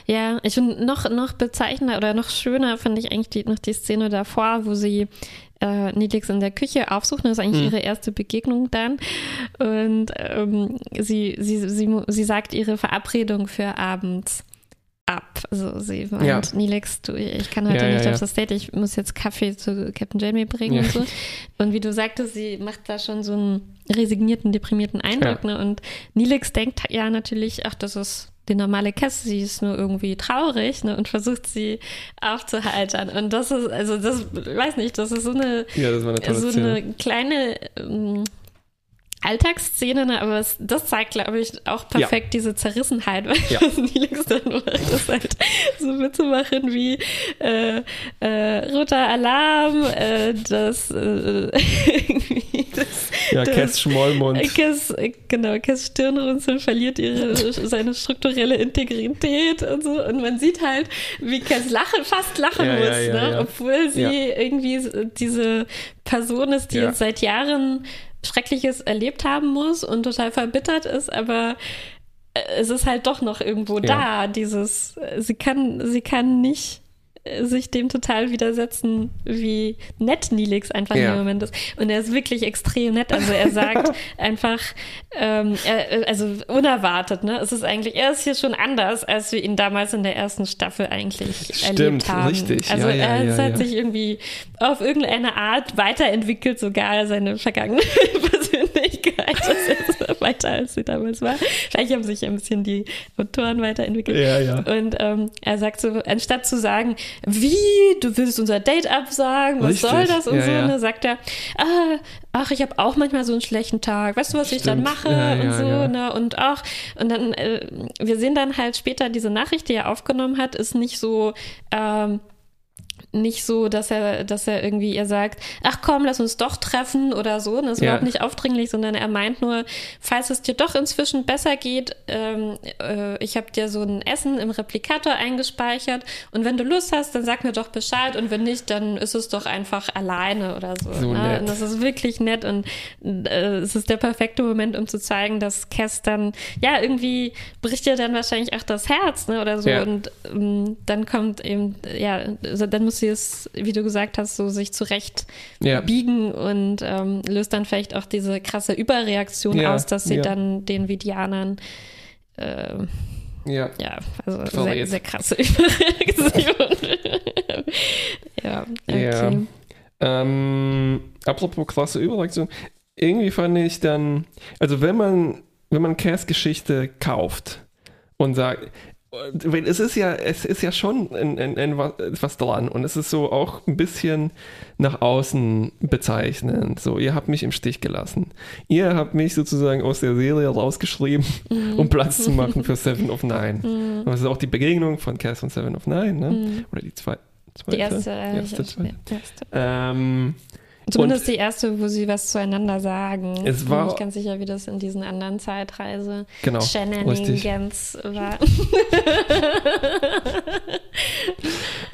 S1: Ja, ich finde noch, noch bezeichnender oder noch schöner fand ich eigentlich die, noch die Szene davor, wo sie äh, Nilix in der Küche aufsucht. Das ist eigentlich
S2: Mhm.
S1: ihre erste Begegnung dann. Und ähm, sie, sie, sie, sie sagt ihre Verabredung für abends ab. Also sie meint,
S2: Ja.
S1: Nilix, du, ich kann heute
S2: Ja,
S1: nicht
S2: ja.
S1: auf das Date, ich muss jetzt Kaffee zu Captain Jamie bringen und so. Und wie du sagtest, sie macht da schon so einen resignierten, deprimierten Eindruck. Ne? Und Nilix denkt ja natürlich, ach, das ist die normale Cass, sie ist nur irgendwie traurig ne? und versucht sie aufzuheitern. Und das ist, also das, weiß nicht, das ist so eine,
S2: Ja, das war eine
S1: so eine kleine ähm, Alltagsszene, ne? aber es, das zeigt, glaube ich, auch perfekt diese Zerrissenheit, weil
S2: Ja.
S1: Nilix dann macht, ist halt so Witze machen wie äh, äh, roter Alarm, äh, das, äh, irgendwie das,
S2: ja,
S1: das-
S2: Cass Schmollmund.
S1: Äh, genau, Cass Stirnrunzeln verliert ihre, seine strukturelle Integrität und so. Und man sieht halt, wie Cass lachen, fast lachen
S2: Ja,
S1: muss,
S2: ja, ja,
S1: ne?
S2: ja.
S1: obwohl sie
S2: Ja.
S1: irgendwie diese Person ist, die
S2: Ja.
S1: jetzt seit Jahren Schreckliches erlebt haben muss und total verbittert ist, aber äh, es ist halt doch noch irgendwo
S2: Ja.
S1: da, dieses, äh, sie kann, sie kann nicht sich dem total widersetzen, wie nett Nilix einfach
S2: Ja.
S1: im Moment ist. Und er ist wirklich extrem nett. Also er sagt einfach, ähm, er, also unerwartet, ne? Es ist eigentlich, er ist hier schon anders, als wir ihn damals in der ersten Staffel eigentlich
S2: Stimmt,
S1: erlebt haben.
S2: richtig.
S1: Also
S2: Ja, ja,
S1: er hat sich irgendwie auf irgendeine Art weiterentwickelt, sogar seine vergangene Persönlichkeit. Das ist weiter, als sie damals war. Vielleicht haben sich ein bisschen die Autoren weiterentwickelt.
S2: Ja, ja.
S1: Und ähm, er sagt so, anstatt zu sagen, wie, du willst unser Date absagen, was
S2: Richtig,
S1: soll das und
S2: ja,
S1: so,
S2: ja.
S1: ne, sagt er, ah, ach, ich habe auch manchmal so einen schlechten Tag, weißt du, was ich dann
S2: Stimmt.
S1: mache
S2: Ja,
S1: und
S2: ja,
S1: so,
S2: ja.
S1: ne, und auch, und dann, äh, wir sehen dann halt später, diese Nachricht, die er aufgenommen hat, ist nicht so, ähm, nicht so, dass er, dass er irgendwie ihr sagt, ach komm, lass uns doch treffen oder so. Das ist
S2: Ja.
S1: überhaupt nicht aufdringlich, sondern er meint nur, falls es dir doch inzwischen besser geht, ähm, äh, ich habe dir so ein Essen im Replikator eingespeichert und wenn du Lust hast, dann sag mir doch Bescheid und wenn nicht, dann ist es doch einfach alleine oder so.
S2: So
S1: ne? Und das ist wirklich nett und äh, es ist der perfekte Moment, um zu zeigen, dass Cass dann, ja, irgendwie bricht ihr dann wahrscheinlich auch das Herz, ne, oder so
S2: Ja.
S1: und ähm, dann kommt eben, ja, also dann muss sie es, wie du gesagt hast, so sich zurecht
S2: Ja.
S1: biegen und ähm, löst dann vielleicht auch diese krasse Überreaktion
S2: Ja,
S1: aus, dass sie
S2: ja.
S1: dann den Vidianern äh,
S2: Ja.
S1: ja, also sehr,
S2: Verrät.
S1: sehr krasse Überreaktion. ja, okay.
S2: Ja. Ähm, apropos krasse Überreaktion. irgendwie fand ich dann, also wenn man, wenn man Cass Geschichte kauft und sagt, es ist ja, es ist ja schon ein, ein, ein, was dran und es ist so auch ein bisschen nach außen bezeichnend. So, ihr habt mich im Stich gelassen. Ihr habt mich sozusagen aus der Serie rausgeschrieben, mhm. um Platz zu machen für Seven of Nine. Mhm. Und das ist auch die Begegnung von Cass und Seven of Nine, ne? Mhm. Oder die zwei, zweite.
S1: Die erste,
S2: erste, zweite. erste. Ähm,
S1: Zumindest und die erste, wo sie was zueinander sagen.
S2: Es war
S1: Bin nicht ganz sicher, wie das in diesen anderen Zeitreise
S2: genau,
S1: Shenanigans war.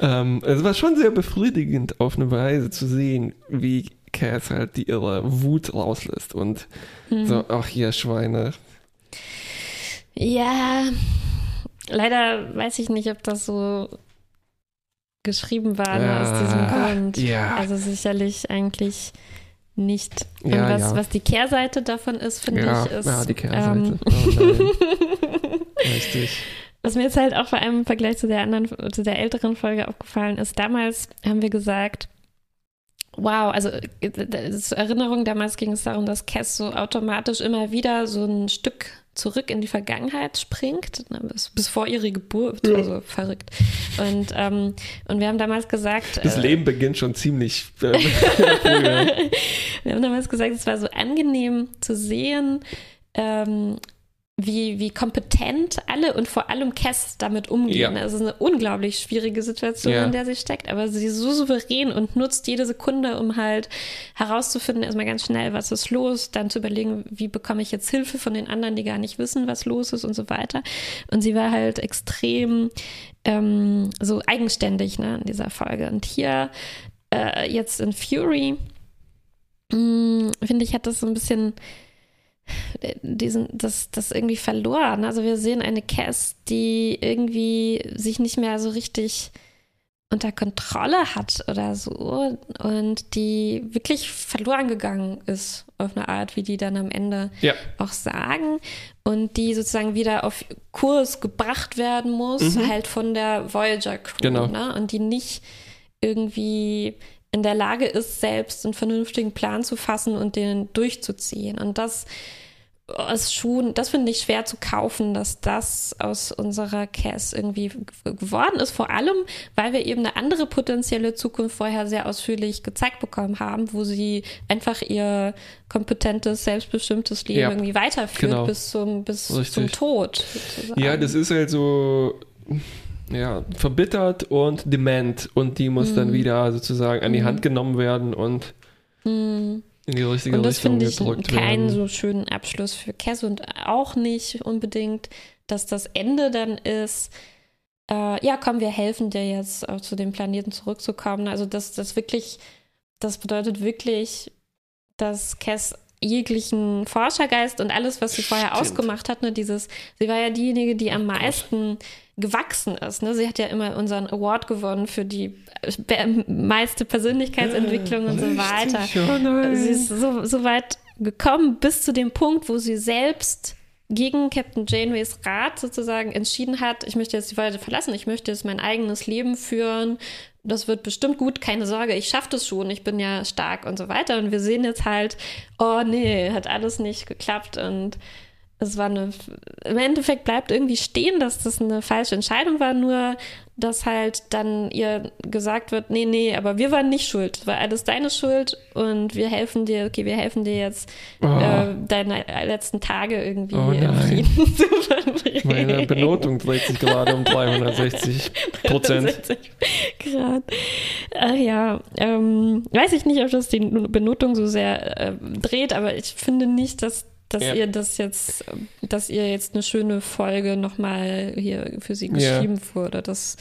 S2: ähm, es war schon sehr befriedigend auf eine Weise zu sehen, wie Cass halt die ihre Wut rauslässt und hm. so, ach hier Schweine.
S1: Ja, leider weiß ich nicht, ob das so geschrieben war ja, aus diesem Grund.
S2: Ja.
S1: Also sicherlich eigentlich nicht.
S2: Ja,
S1: was, was die Kehrseite davon ist, finde ich, ist.
S2: Ja, die Kehrseite. Ähm, oh Richtig.
S1: Was mir jetzt halt auch vor allem im Vergleich zu der anderen, zu der älteren Folge aufgefallen ist, damals haben wir gesagt, wow, also zur Erinnerung, damals ging es darum, dass Cass so automatisch immer wieder so ein Stück zurück in die Vergangenheit springt, ne, bis, bis vor ihre Geburt, ja. also verrückt. Und, ähm, und wir haben damals gesagt.
S2: Das äh, Leben beginnt schon ziemlich äh,
S1: Wir haben damals gesagt, es war so angenehm zu sehen, ähm, wie, wie kompetent alle und vor allem Cass damit umgehen. Ja. Also es ist eine unglaublich schwierige Situation, ja. in der sie steckt, aber sie ist so souverän und nutzt jede Sekunde, um halt herauszufinden, erstmal ganz schnell, was ist los, dann zu überlegen, wie bekomme ich jetzt Hilfe von den anderen, die gar nicht wissen, was los ist und so weiter. Und sie war halt extrem ähm, so eigenständig ne, in dieser Folge. Und hier äh, jetzt in Fury, hm, finde ich, hat das so ein bisschen diesen, das, das irgendwie verloren. Also wir sehen eine Cass, die irgendwie sich nicht mehr so richtig unter Kontrolle hat oder so und die wirklich verloren gegangen ist auf eine Art, wie die dann am Ende
S2: ja.
S1: auch sagen und die sozusagen wieder auf Kurs gebracht werden muss, mhm. halt von der Voyager Crew
S2: genau.
S1: ne? und die nicht irgendwie in der Lage ist, selbst einen vernünftigen Plan zu fassen und den durchzuziehen. Und das ist schon, das finde ich schwer zu kaufen, dass das aus unserer Cass irgendwie geworden ist. Vor allem, weil wir eben eine andere potenzielle Zukunft vorher sehr ausführlich gezeigt bekommen haben, wo sie einfach ihr kompetentes, selbstbestimmtes Leben
S2: ja,
S1: irgendwie weiterführt
S2: genau.
S1: bis zum, bis zum Tod.
S2: Sozusagen. Ja, das ist halt so ja, verbittert und dement und die muss mm. dann mhm. wieder sozusagen an die mm. Hand genommen werden und mm. in die richtige
S1: und das
S2: Richtung
S1: ich
S2: gedrückt
S1: keinen
S2: werden.
S1: so schönen Abschluss für Cass und auch nicht unbedingt, dass das Ende dann ist, äh, ja, komm, wir helfen dir jetzt auch zu dem Planeten zurückzukommen. Also das, das wirklich, das bedeutet wirklich, dass Cass jeglichen Forschergeist und alles, was sie vorher
S2: Stimmt.
S1: ausgemacht hat, ne, dieses, sie war ja diejenige, die am oh meisten gewachsen ist. Ne? Sie hat ja immer unseren Award gewonnen für die meiste Persönlichkeitsentwicklung und so weiter.
S2: Oh
S1: sie ist so, so weit gekommen bis zu dem Punkt, wo sie selbst gegen Captain Janeways Rat sozusagen entschieden hat, ich möchte jetzt die Welt verlassen, ich möchte jetzt mein eigenes Leben führen, das wird bestimmt gut, keine Sorge, ich schaffe das schon, ich bin ja stark und so weiter. Und wir sehen jetzt halt, oh nee, hat alles nicht geklappt und es war eine, im Endeffekt bleibt irgendwie stehen, dass das eine falsche Entscheidung war, nur dass halt dann ihr gesagt wird, nee, nee, aber wir waren nicht schuld, war alles deine Schuld und wir helfen dir, okay, wir helfen dir jetzt oh. äh, deine letzten Tage irgendwie
S2: oh
S1: im Frieden zu
S2: verbringen. Meine Benotung dreht sich gerade um 360 Prozent.
S1: Grad. Ach ja, ähm, weiß ich nicht, ob das die Benotung so sehr äh, dreht, aber ich finde nicht, dass dass ja. ihr das jetzt, dass ihr jetzt eine schöne Folge nochmal hier für sie geschrieben ja. wurde. Das,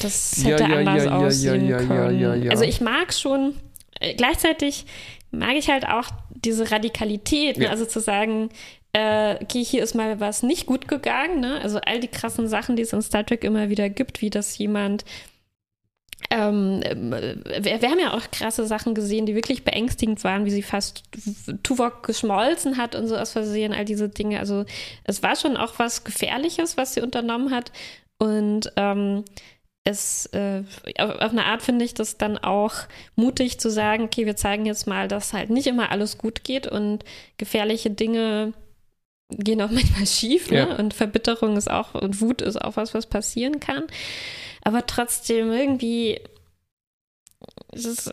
S1: das hätte ja, anders aussehen können. Also ich mag schon, äh, gleichzeitig mag ich halt auch diese Radikalität, ne? also zu sagen, äh, okay, hier ist mal was nicht gut gegangen, ne? also all die krassen Sachen, die es in Star Trek immer wieder gibt, wie dass jemand ähm, wir, wir, haben ja auch krasse Sachen gesehen, die wirklich beängstigend waren, wie sie fast Tuvok geschmolzen hat und so aus Versehen, all diese Dinge. Also es war schon auch was Gefährliches, was sie unternommen hat. Und ähm, es äh, auf, auf eine Art finde ich das dann auch mutig zu sagen, okay, wir zeigen jetzt mal, dass halt nicht immer alles gut geht und gefährliche Dinge gehen auch manchmal schief, ne?
S2: Ja.
S1: Und Verbitterung ist auch und Wut ist auch was, was passieren kann. Aber trotzdem irgendwie ist es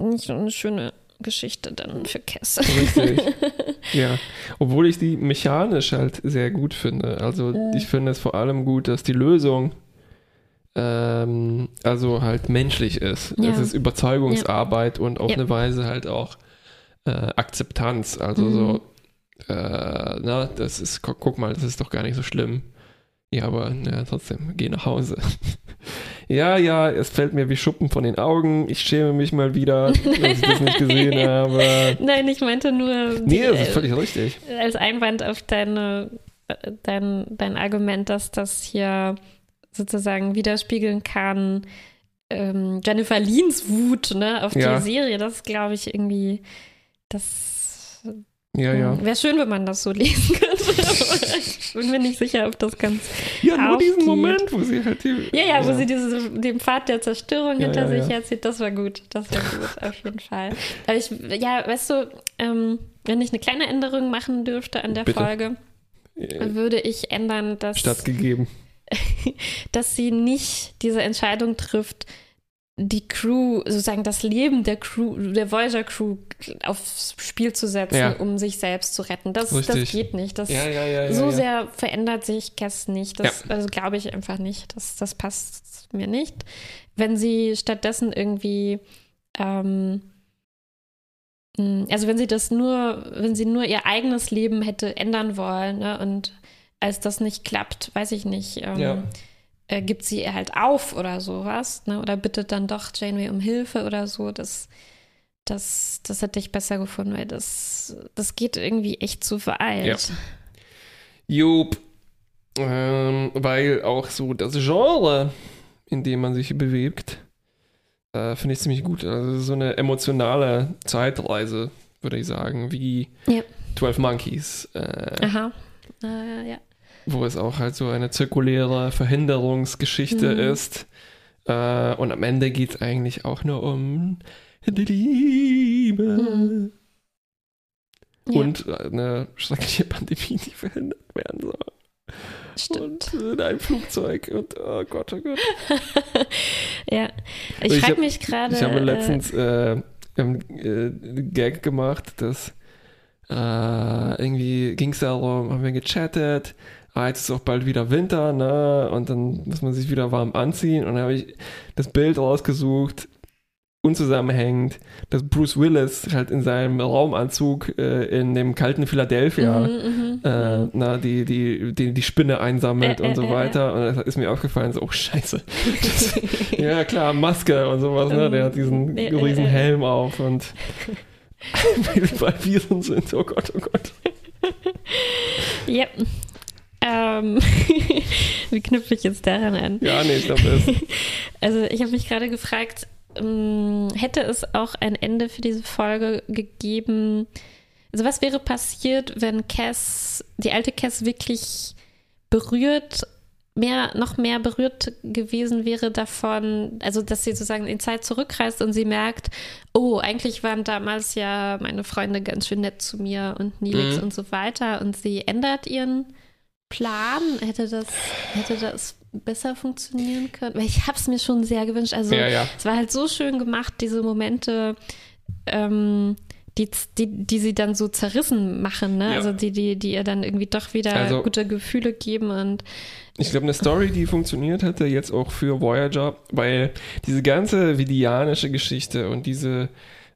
S1: nicht so eine schöne Geschichte dann für Cass.
S2: Richtig. Ja, obwohl ich die mechanisch halt sehr gut finde. Also
S1: Mhm.
S2: ich finde es vor allem gut, dass die Lösung ähm, also halt menschlich ist.
S1: Ja.
S2: Es ist Überzeugungsarbeit und auf
S1: Ja.
S2: eine Weise halt auch äh, Akzeptanz. Also
S1: Mhm.
S2: so, äh, na, das ist, guck, guck mal, das ist doch gar nicht so schlimm. Ja, aber ja, trotzdem, geh nach Hause. ja, ja, es fällt mir wie Schuppen von den Augen. Ich schäme mich mal wieder, dass ich das nicht gesehen habe.
S1: Nein, ich meinte nur
S2: Nee, das ist völlig richtig.
S1: als Einwand auf deine, dein, dein Argument, dass das hier sozusagen widerspiegeln kann, ähm, Jennifer Leans Wut ne, auf
S2: Ja.
S1: die Serie. Das glaube ich irgendwie, das
S2: Ja, ja.
S1: wäre schön, wenn man das so lesen könnte. Ich bin mir nicht sicher, ob das ganz.
S2: Ja, nur diesen
S1: aufgeht.
S2: Moment, wo sie halt die.
S1: Ja, ja, wo sie diese, den Pfad der Zerstörung
S2: Ja,
S1: hinter
S2: ja,
S1: sich
S2: ja.
S1: herzieht, das war gut. Das war gut, auf jeden Fall. Aber ich, ja, weißt du, ähm, wenn ich eine kleine Änderung machen dürfte an der
S2: Bitte.
S1: Folge,
S2: äh,
S1: würde ich ändern, dass,
S2: stattgegeben.
S1: dass sie nicht diese Entscheidung trifft, die Crew, sozusagen das Leben der Crew, der Voyager Crew aufs Spiel zu setzen,
S2: Ja.
S1: um sich selbst zu retten. Das, das geht nicht. Das,
S2: Ja, ja, ja. ja
S1: so
S2: ja.
S1: sehr verändert sich Cass nicht. Das also glaube ich einfach nicht. Das, das passt mir nicht. Wenn sie stattdessen irgendwie, ähm, mh, also wenn sie das nur, wenn sie nur ihr eigenes Leben hätte ändern wollen, ne, und als das nicht klappt, weiß ich nicht, ähm,
S2: Ja.
S1: Äh, gibt sie halt auf oder sowas, ne, oder bittet dann doch Janeway um Hilfe oder so. Das, das, das hätte ich besser gefunden, weil das, das geht irgendwie echt zu weit.
S2: Ja. Jupp. Ähm, weil auch so das Genre, in dem man sich bewegt, äh, finde ich ziemlich gut. Also so eine emotionale Zeitreise, würde ich sagen, wie
S1: Ja.
S2: 12 Monkeys, äh,
S1: Aha. Äh, ja.
S2: Wo es auch halt so eine zirkuläre Verhinderungsgeschichte
S1: Mhm.
S2: ist. Äh, und am Ende geht es eigentlich auch nur um die Liebe.
S1: Mhm. Ja,
S2: Und eine schreckliche Pandemie, die verhindert werden soll.
S1: stimmt.
S2: Und in einem Flugzeug. Und oh Gott, oh Gott.
S1: Ja. Ich,
S2: Ich
S1: frage mich gerade.
S2: Ich habe
S1: äh,
S2: letztens äh, einen äh, Gag gemacht, dass äh, irgendwie ging es darum, haben wir gechattet, ah, jetzt ist auch bald wieder Winter, ne? Und dann muss man sich wieder warm anziehen. Und dann habe ich das Bild rausgesucht, unzusammenhängend, dass Bruce Willis halt in seinem Raumanzug äh, in dem kalten Philadelphia
S1: mhm, mhm,
S2: äh,
S1: mhm.
S2: na, die, die, die, die Spinne einsammelt
S1: Äh,
S2: und so weiter. Und das ist mir aufgefallen, so, oh Scheiße. Das, ja, klar, Maske und sowas, ne? Der hat diesen riesen. Helm auf und überall Viren sind. Oh Gott, oh Gott.
S1: Ja. Ähm, wie knüpfe ich jetzt daran an?
S2: Ja, nee, ich glaube, das.
S1: Also ich habe mich gerade gefragt, ähm, hätte es auch ein Ende für diese Folge gegeben? Also was wäre passiert, wenn Cass, die alte Cass wirklich berührt, mehr, noch mehr berührt gewesen wäre davon, also dass sie sozusagen in Zeit zurückreist und sie merkt, oh, eigentlich waren damals ja meine Freunde ganz schön nett zu mir und Nilix
S2: Mhm.
S1: und so weiter und sie ändert ihren Plan, hätte das, hätte das besser funktionieren können? Weil ich habe es mir schon sehr gewünscht. Also
S2: Ja, ja.
S1: es war halt so schön gemacht, diese Momente, ähm, die, die, die sie dann so zerrissen machen, ne?
S2: Ja.
S1: Also die, die, die ihr dann irgendwie doch wieder
S2: Also-
S1: gute Gefühle geben und
S2: Ich glaube, eine Story, die funktioniert hätte jetzt auch für Voyager, weil diese ganze vidianische Geschichte und diese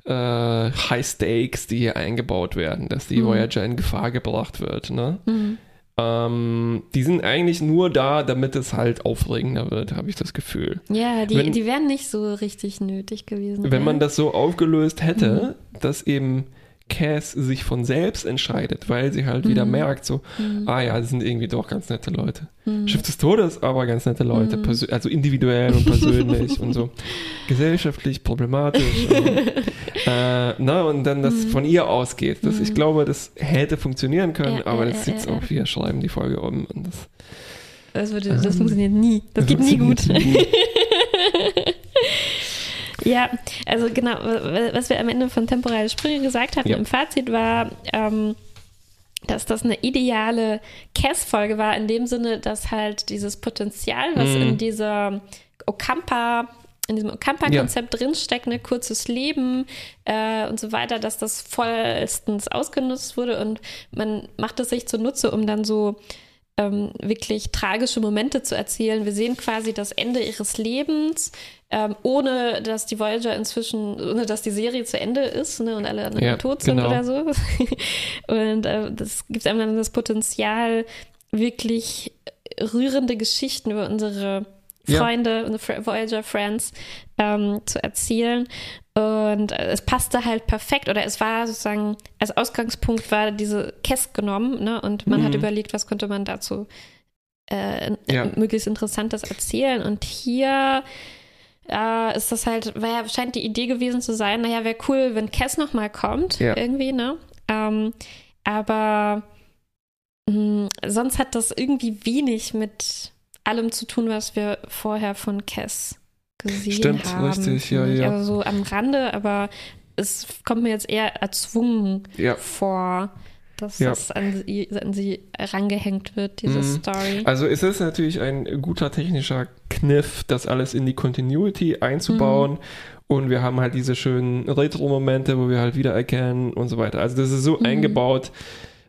S2: äh, High Stakes, die hier eingebaut werden, dass die
S1: Mhm.
S2: Voyager in Gefahr gebracht wird, ne?
S1: mhm.
S2: Ähm, die sind eigentlich nur da, damit es halt aufregender wird, habe ich das Gefühl.
S1: ja, die,
S2: Wenn-
S1: die wären nicht so richtig nötig gewesen.
S2: Wenn
S1: ja.
S2: man das so aufgelöst hätte, dass eben Cass sich von selbst entscheidet, weil sie halt wieder
S1: Mhm.
S2: merkt, so,
S1: Mhm.
S2: ah ja, das sind irgendwie doch ganz nette Leute.
S1: Mhm.
S2: Schiff des Todes, aber ganz nette Leute,
S1: Mhm.
S2: also individuell und persönlich und so gesellschaftlich problematisch. äh, na, und dann das
S1: Mhm.
S2: von ihr ausgeht. Das, Ich
S1: Mhm.
S2: glaube, das hätte funktionieren können,
S1: Ja,
S2: aber das
S1: ja,
S2: sieht
S1: ja,
S2: auch, wir schreiben die Folge um. Und das,
S1: Das, würde, das
S2: Ähm,
S1: funktioniert nie. Das geht nie gut.
S2: nie.
S1: Ja, also genau, was wir am Ende von temporale Sprünge gesagt hatten
S2: Ja.
S1: im Fazit war, ähm, dass das eine ideale Cass-Folge war, in dem Sinne, dass halt dieses Potenzial, was
S2: Mhm.
S1: in dieser Okampa, in diesem Okampa-Konzept drinsteckt, ne, kurzes Leben äh, und so weiter, dass das vollstens ausgenutzt wurde und man macht es sich zunutze, um dann so ähm, wirklich tragische Momente zu erzählen. Wir sehen quasi das Ende ihres Lebens, ähm, ohne dass die Voyager inzwischen, ohne dass die Serie zu Ende ist ne, und alle anderen
S2: Ja,
S1: tot sind
S2: genau.
S1: oder so. und äh, das gibt einem dann das Potenzial, wirklich rührende Geschichten über unsere
S2: Ja.
S1: Freunde, unsere Fre- Voyager Friends ähm, zu erzählen. Und äh, es passte halt perfekt, oder es war sozusagen, als Ausgangspunkt war diese Kess genommen, ne? Und man hat
S2: Mhm.
S1: überlegt, was könnte man dazu äh,
S2: Ja.
S1: möglichst Interessantes erzählen. Und hier äh, ist das halt, war ja, scheint die Idee gewesen zu sein, naja, wäre cool, wenn Cass nochmal kommt,
S2: Ja.
S1: irgendwie, ne? Ähm, aber mh, sonst hat das irgendwie wenig mit allem zu tun, was wir vorher von Cass gesehen
S2: Stimmt,
S1: haben.
S2: richtig, ja, ja.
S1: Also so am Rande, aber es kommt mir jetzt eher erzwungen
S2: Ja.
S1: vor, dass
S2: Ja.
S1: das an sie, an sie rangehängt wird, diese
S2: Mhm.
S1: Story.
S2: Also es ist natürlich ein guter technischer Kniff, das alles in die Continuity einzubauen.
S1: Mhm.
S2: Und wir haben halt diese schönen Retro-Momente, wo wir halt wiedererkennen und so weiter. Also das ist so
S1: Mhm.
S2: eingebaut,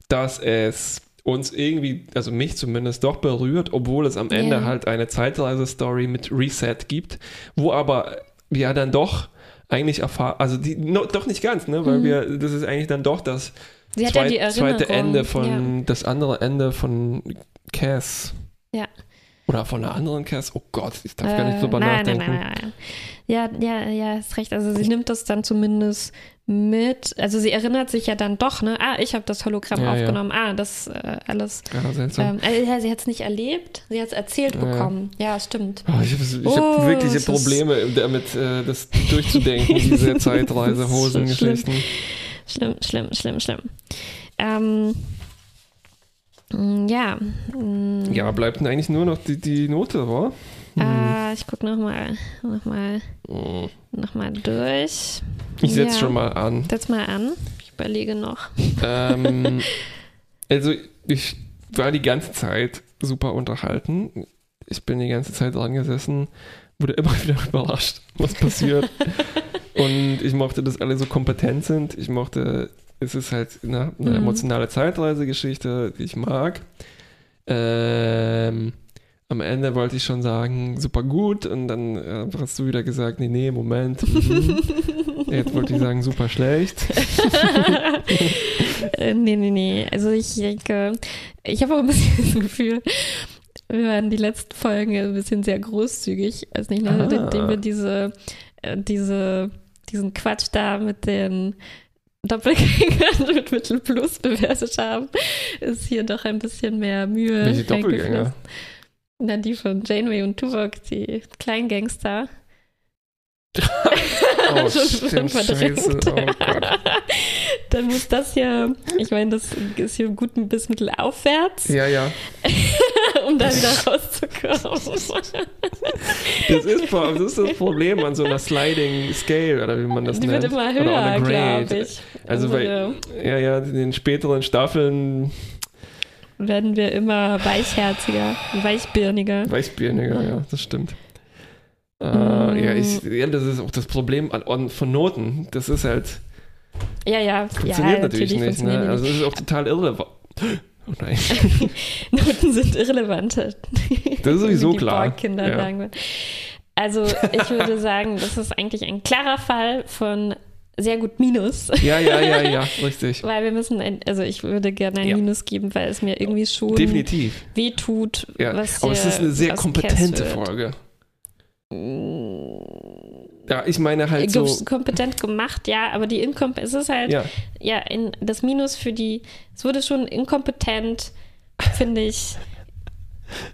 S2: dass es uns irgendwie, also mich zumindest, doch berührt, obwohl es am Ende
S1: Ja.
S2: halt eine Zeitreise-Story mit Reset gibt, wo aber wir dann doch eigentlich erfahren, also die, no, doch nicht ganz, ne, weil
S1: Mhm.
S2: wir, das ist eigentlich dann doch das
S1: Sie hat ja
S2: zweit-
S1: die Erinnerung.
S2: zweite Ende von,
S1: Ja.
S2: das andere Ende von Cass.
S1: Ja.
S2: Oder von einer anderen Cass. Oh Gott, ich darf gar nicht drüber
S1: Äh, nein,
S2: nachdenken.
S1: Nein, nein, nein. Ja, ja, ja, hast recht. Also sie nimmt das dann zumindest mit. Also sie erinnert sich ja dann doch, ne? Ah, ich habe das Hologramm
S2: Ja, ja.
S1: aufgenommen. Ah, das äh, alles.
S2: Ja, seltsam.
S1: Ähm, äh, ja, sie hat es nicht erlebt, sie hat es erzählt
S2: Ja, ja.
S1: bekommen. Ja, stimmt.
S2: Oh, ich habe
S1: Oh,
S2: hab wirkliche
S1: ist-
S2: Probleme damit, äh, das durchzudenken, diese Zeitreise-Hosen-Geschichten.
S1: Schlimm, schlimm, schlimm, schlimm. Ähm, mh, ja. mh,
S2: Ja, bleibt denn eigentlich nur noch die, die Note, wa?
S1: Äh, ich gucke nochmal noch mal,
S2: Hm.
S1: noch mal durch.
S2: Ich setze
S1: Ja.
S2: schon mal an.
S1: Setz mal an. Ich überlege noch.
S2: ähm, also, ich war die ganze Zeit super unterhalten. Ich bin die ganze Zeit dran gesessen, wurde immer wieder überrascht, was passiert. Und ich mochte, dass alle so kompetent sind. Ich mochte, es ist halt ne, eine
S1: Mhm.
S2: emotionale Zeitreisegeschichte, die ich mag. Ähm, am Ende wollte ich schon sagen, super gut. Und dann äh, hast du wieder gesagt, nee, nee, Moment. Mhm. Jetzt wollte ich sagen, super schlecht.
S1: Äh, nee, nee, nee. Also ich denke, ich habe auch ein bisschen das Gefühl, wir waren die letzten Folgen ein bisschen sehr großzügig, weiß nicht, ne,
S2: Ah.
S1: indem wir diese, äh, diese, diesen Quatsch da mit den Doppelgängern mit Mittel Plus bewertet haben, ist hier doch ein bisschen mehr Mühe.
S2: Welche Doppelgänger?
S1: Na, die von Janeway und Tuvok, die Kleingangster.
S2: Oh,
S1: Schon verdrängt.
S2: Oh.
S1: Dann muss das ja, ich meine, das ist hier gut ein bis mittel aufwärts,
S2: Ja, ja.
S1: um da wieder rauszukommen.
S2: Das ist, das ist das Problem an so einer Sliding Scale oder wie man das
S1: Die
S2: nennt.
S1: wird immer höher, glaube ich.
S2: Also, weil, ja, ja, in den späteren Staffeln
S1: werden wir immer weichherziger, weichbirniger.
S2: weißbirniger, ja, das stimmt. Äh,
S1: Mm.
S2: ja, ich, ja, das ist auch das Problem an, an, von Noten. Das ist halt,
S1: Ja, ja,
S2: funktioniert
S1: ja,
S2: natürlich nicht.
S1: funktionieren
S2: Ne?
S1: die
S2: Also, das ist auch total irrelevant. Oh nein.
S1: Noten sind irrelevant.
S2: Das ist sowieso
S1: Wie die
S2: klar. Ja.
S1: sagen. Also, ich würde sagen, das ist eigentlich ein klarer Fall von sehr gut Minus.
S2: Ja, ja, ja, ja, richtig.
S1: Weil wir müssen, ein, also ich würde gerne ein
S2: Ja.
S1: Minus geben, weil es mir irgendwie schon
S2: Definitiv.
S1: wehtut,
S2: Ja. Aber es ist eine sehr kompetente
S1: Cass wird. Mm,
S2: Ja, ich meine halt so.
S1: kompetent gemacht, ja, aber die Inkompetenz, es ist halt, ja,
S2: Ja,
S1: in, das Minus für die, es wurde schon inkompetent, finde ich,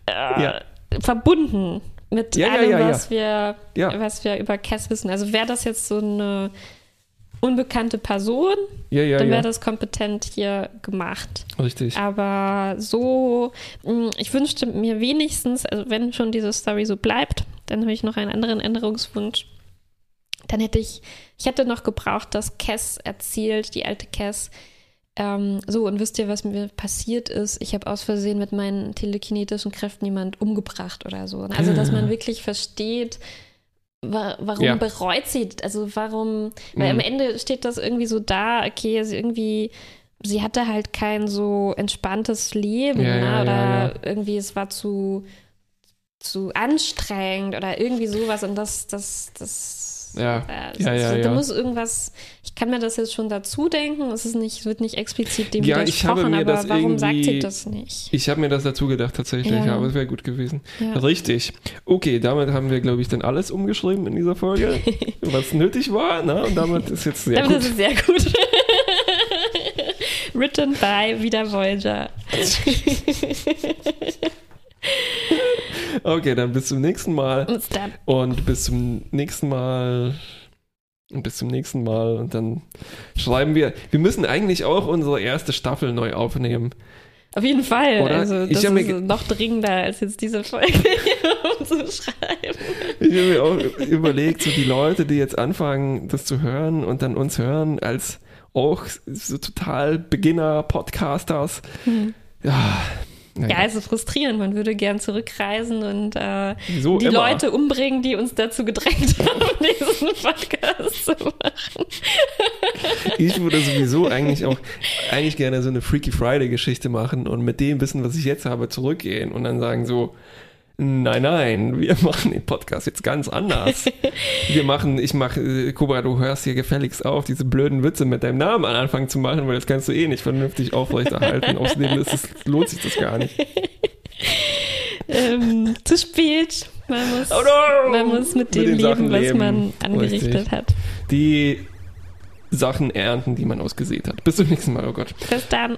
S1: äh,
S2: Ja.
S1: verbunden mit
S2: Ja,
S1: allem, was wir, was wir über Cass wissen. Also wäre das jetzt so eine unbekannte Person,
S2: ja, ja,
S1: dann wäre
S2: ja.
S1: das kompetent hier gemacht.
S2: Richtig.
S1: Aber so, mh, ich wünschte mir wenigstens, also wenn schon diese Story so bleibt, dann habe ich noch einen anderen Änderungswunsch. Dann hätte ich, ich hätte noch gebraucht, dass Cass erzählt, die alte Cass, ähm, so, und wisst ihr, was mir passiert ist? Ich habe aus Versehen mit meinen telekinetischen Kräften jemand umgebracht oder so. Also, dass man wirklich versteht, wa warum
S2: Ja.
S1: bereut sie, also warum, weil
S2: Mhm.
S1: am Ende steht das irgendwie so da, okay, sie irgendwie, sie hatte halt kein so entspanntes Leben,
S2: Ja,
S1: ne? oder
S2: ja.
S1: irgendwie es war zu, zu anstrengend oder irgendwie sowas und das, das, das,
S2: Ja.
S1: äh,
S2: Ja, ja,
S1: da
S2: ja.
S1: muss irgendwas, ich kann mir das jetzt schon dazu denken, es ist nicht, wird nicht explizit dem
S2: Ja, ich habe mir
S1: aber
S2: das
S1: warum sagt sie das nicht?
S2: Ich habe mir das dazu gedacht, tatsächlich,
S1: Ja.
S2: aber es wäre gut gewesen. Richtig. Okay, damit haben wir, glaube ich, dann alles umgeschrieben in dieser Folge, was nötig war. Ne? Und damit ist jetzt sehr
S1: Damit
S2: gut.
S1: ist es sehr gut. Written by wieder Voyager.
S2: Okay, dann bis zum nächsten Mal.
S1: Und
S2: bis zum nächsten Mal. Und bis zum nächsten Mal. Und dann schreiben wir. Wir müssen eigentlich auch unsere erste Staffel neu aufnehmen.
S1: auf jeden Fall.
S2: Oder?
S1: Also das ist noch dringender, als jetzt diese Folge umzuschreiben.
S2: Ich habe mir auch überlegt, so die Leute, die jetzt anfangen, das zu hören und dann uns hören, als auch so total Beginner-Podcasters.
S1: Hm.
S2: Ja,
S1: Ja,
S2: naja,
S1: also frustrierend. Man würde gern zurückreisen und äh,
S2: so
S1: die
S2: immer.
S1: Leute umbringen, die uns dazu gedrängt haben, diesen Podcast zu machen.
S2: Ich würde sowieso eigentlich auch eigentlich gerne so eine Freaky Friday-Geschichte machen und mit dem Wissen, was ich jetzt habe, zurückgehen und dann sagen so, nein, nein, wir machen den Podcast jetzt ganz anders. Wir machen, ich mache, äh, Cobra, du hörst hier gefälligst auf, diese blöden Witze mit deinem Namen am Anfang zu machen, weil das kannst du eh nicht vernünftig aufrechterhalten. Außerdem ist es, lohnt sich das gar nicht.
S1: Ähm, zu spät. Man muss,
S2: Oh no!
S1: man muss mit dem
S2: den
S1: leben,
S2: Sachen
S1: was
S2: leben.
S1: man angerichtet
S2: Richtig.
S1: hat.
S2: Die Sachen ernten, die man ausgesät hat. Bis zum nächsten Mal, oh Gott.
S1: Bis dann.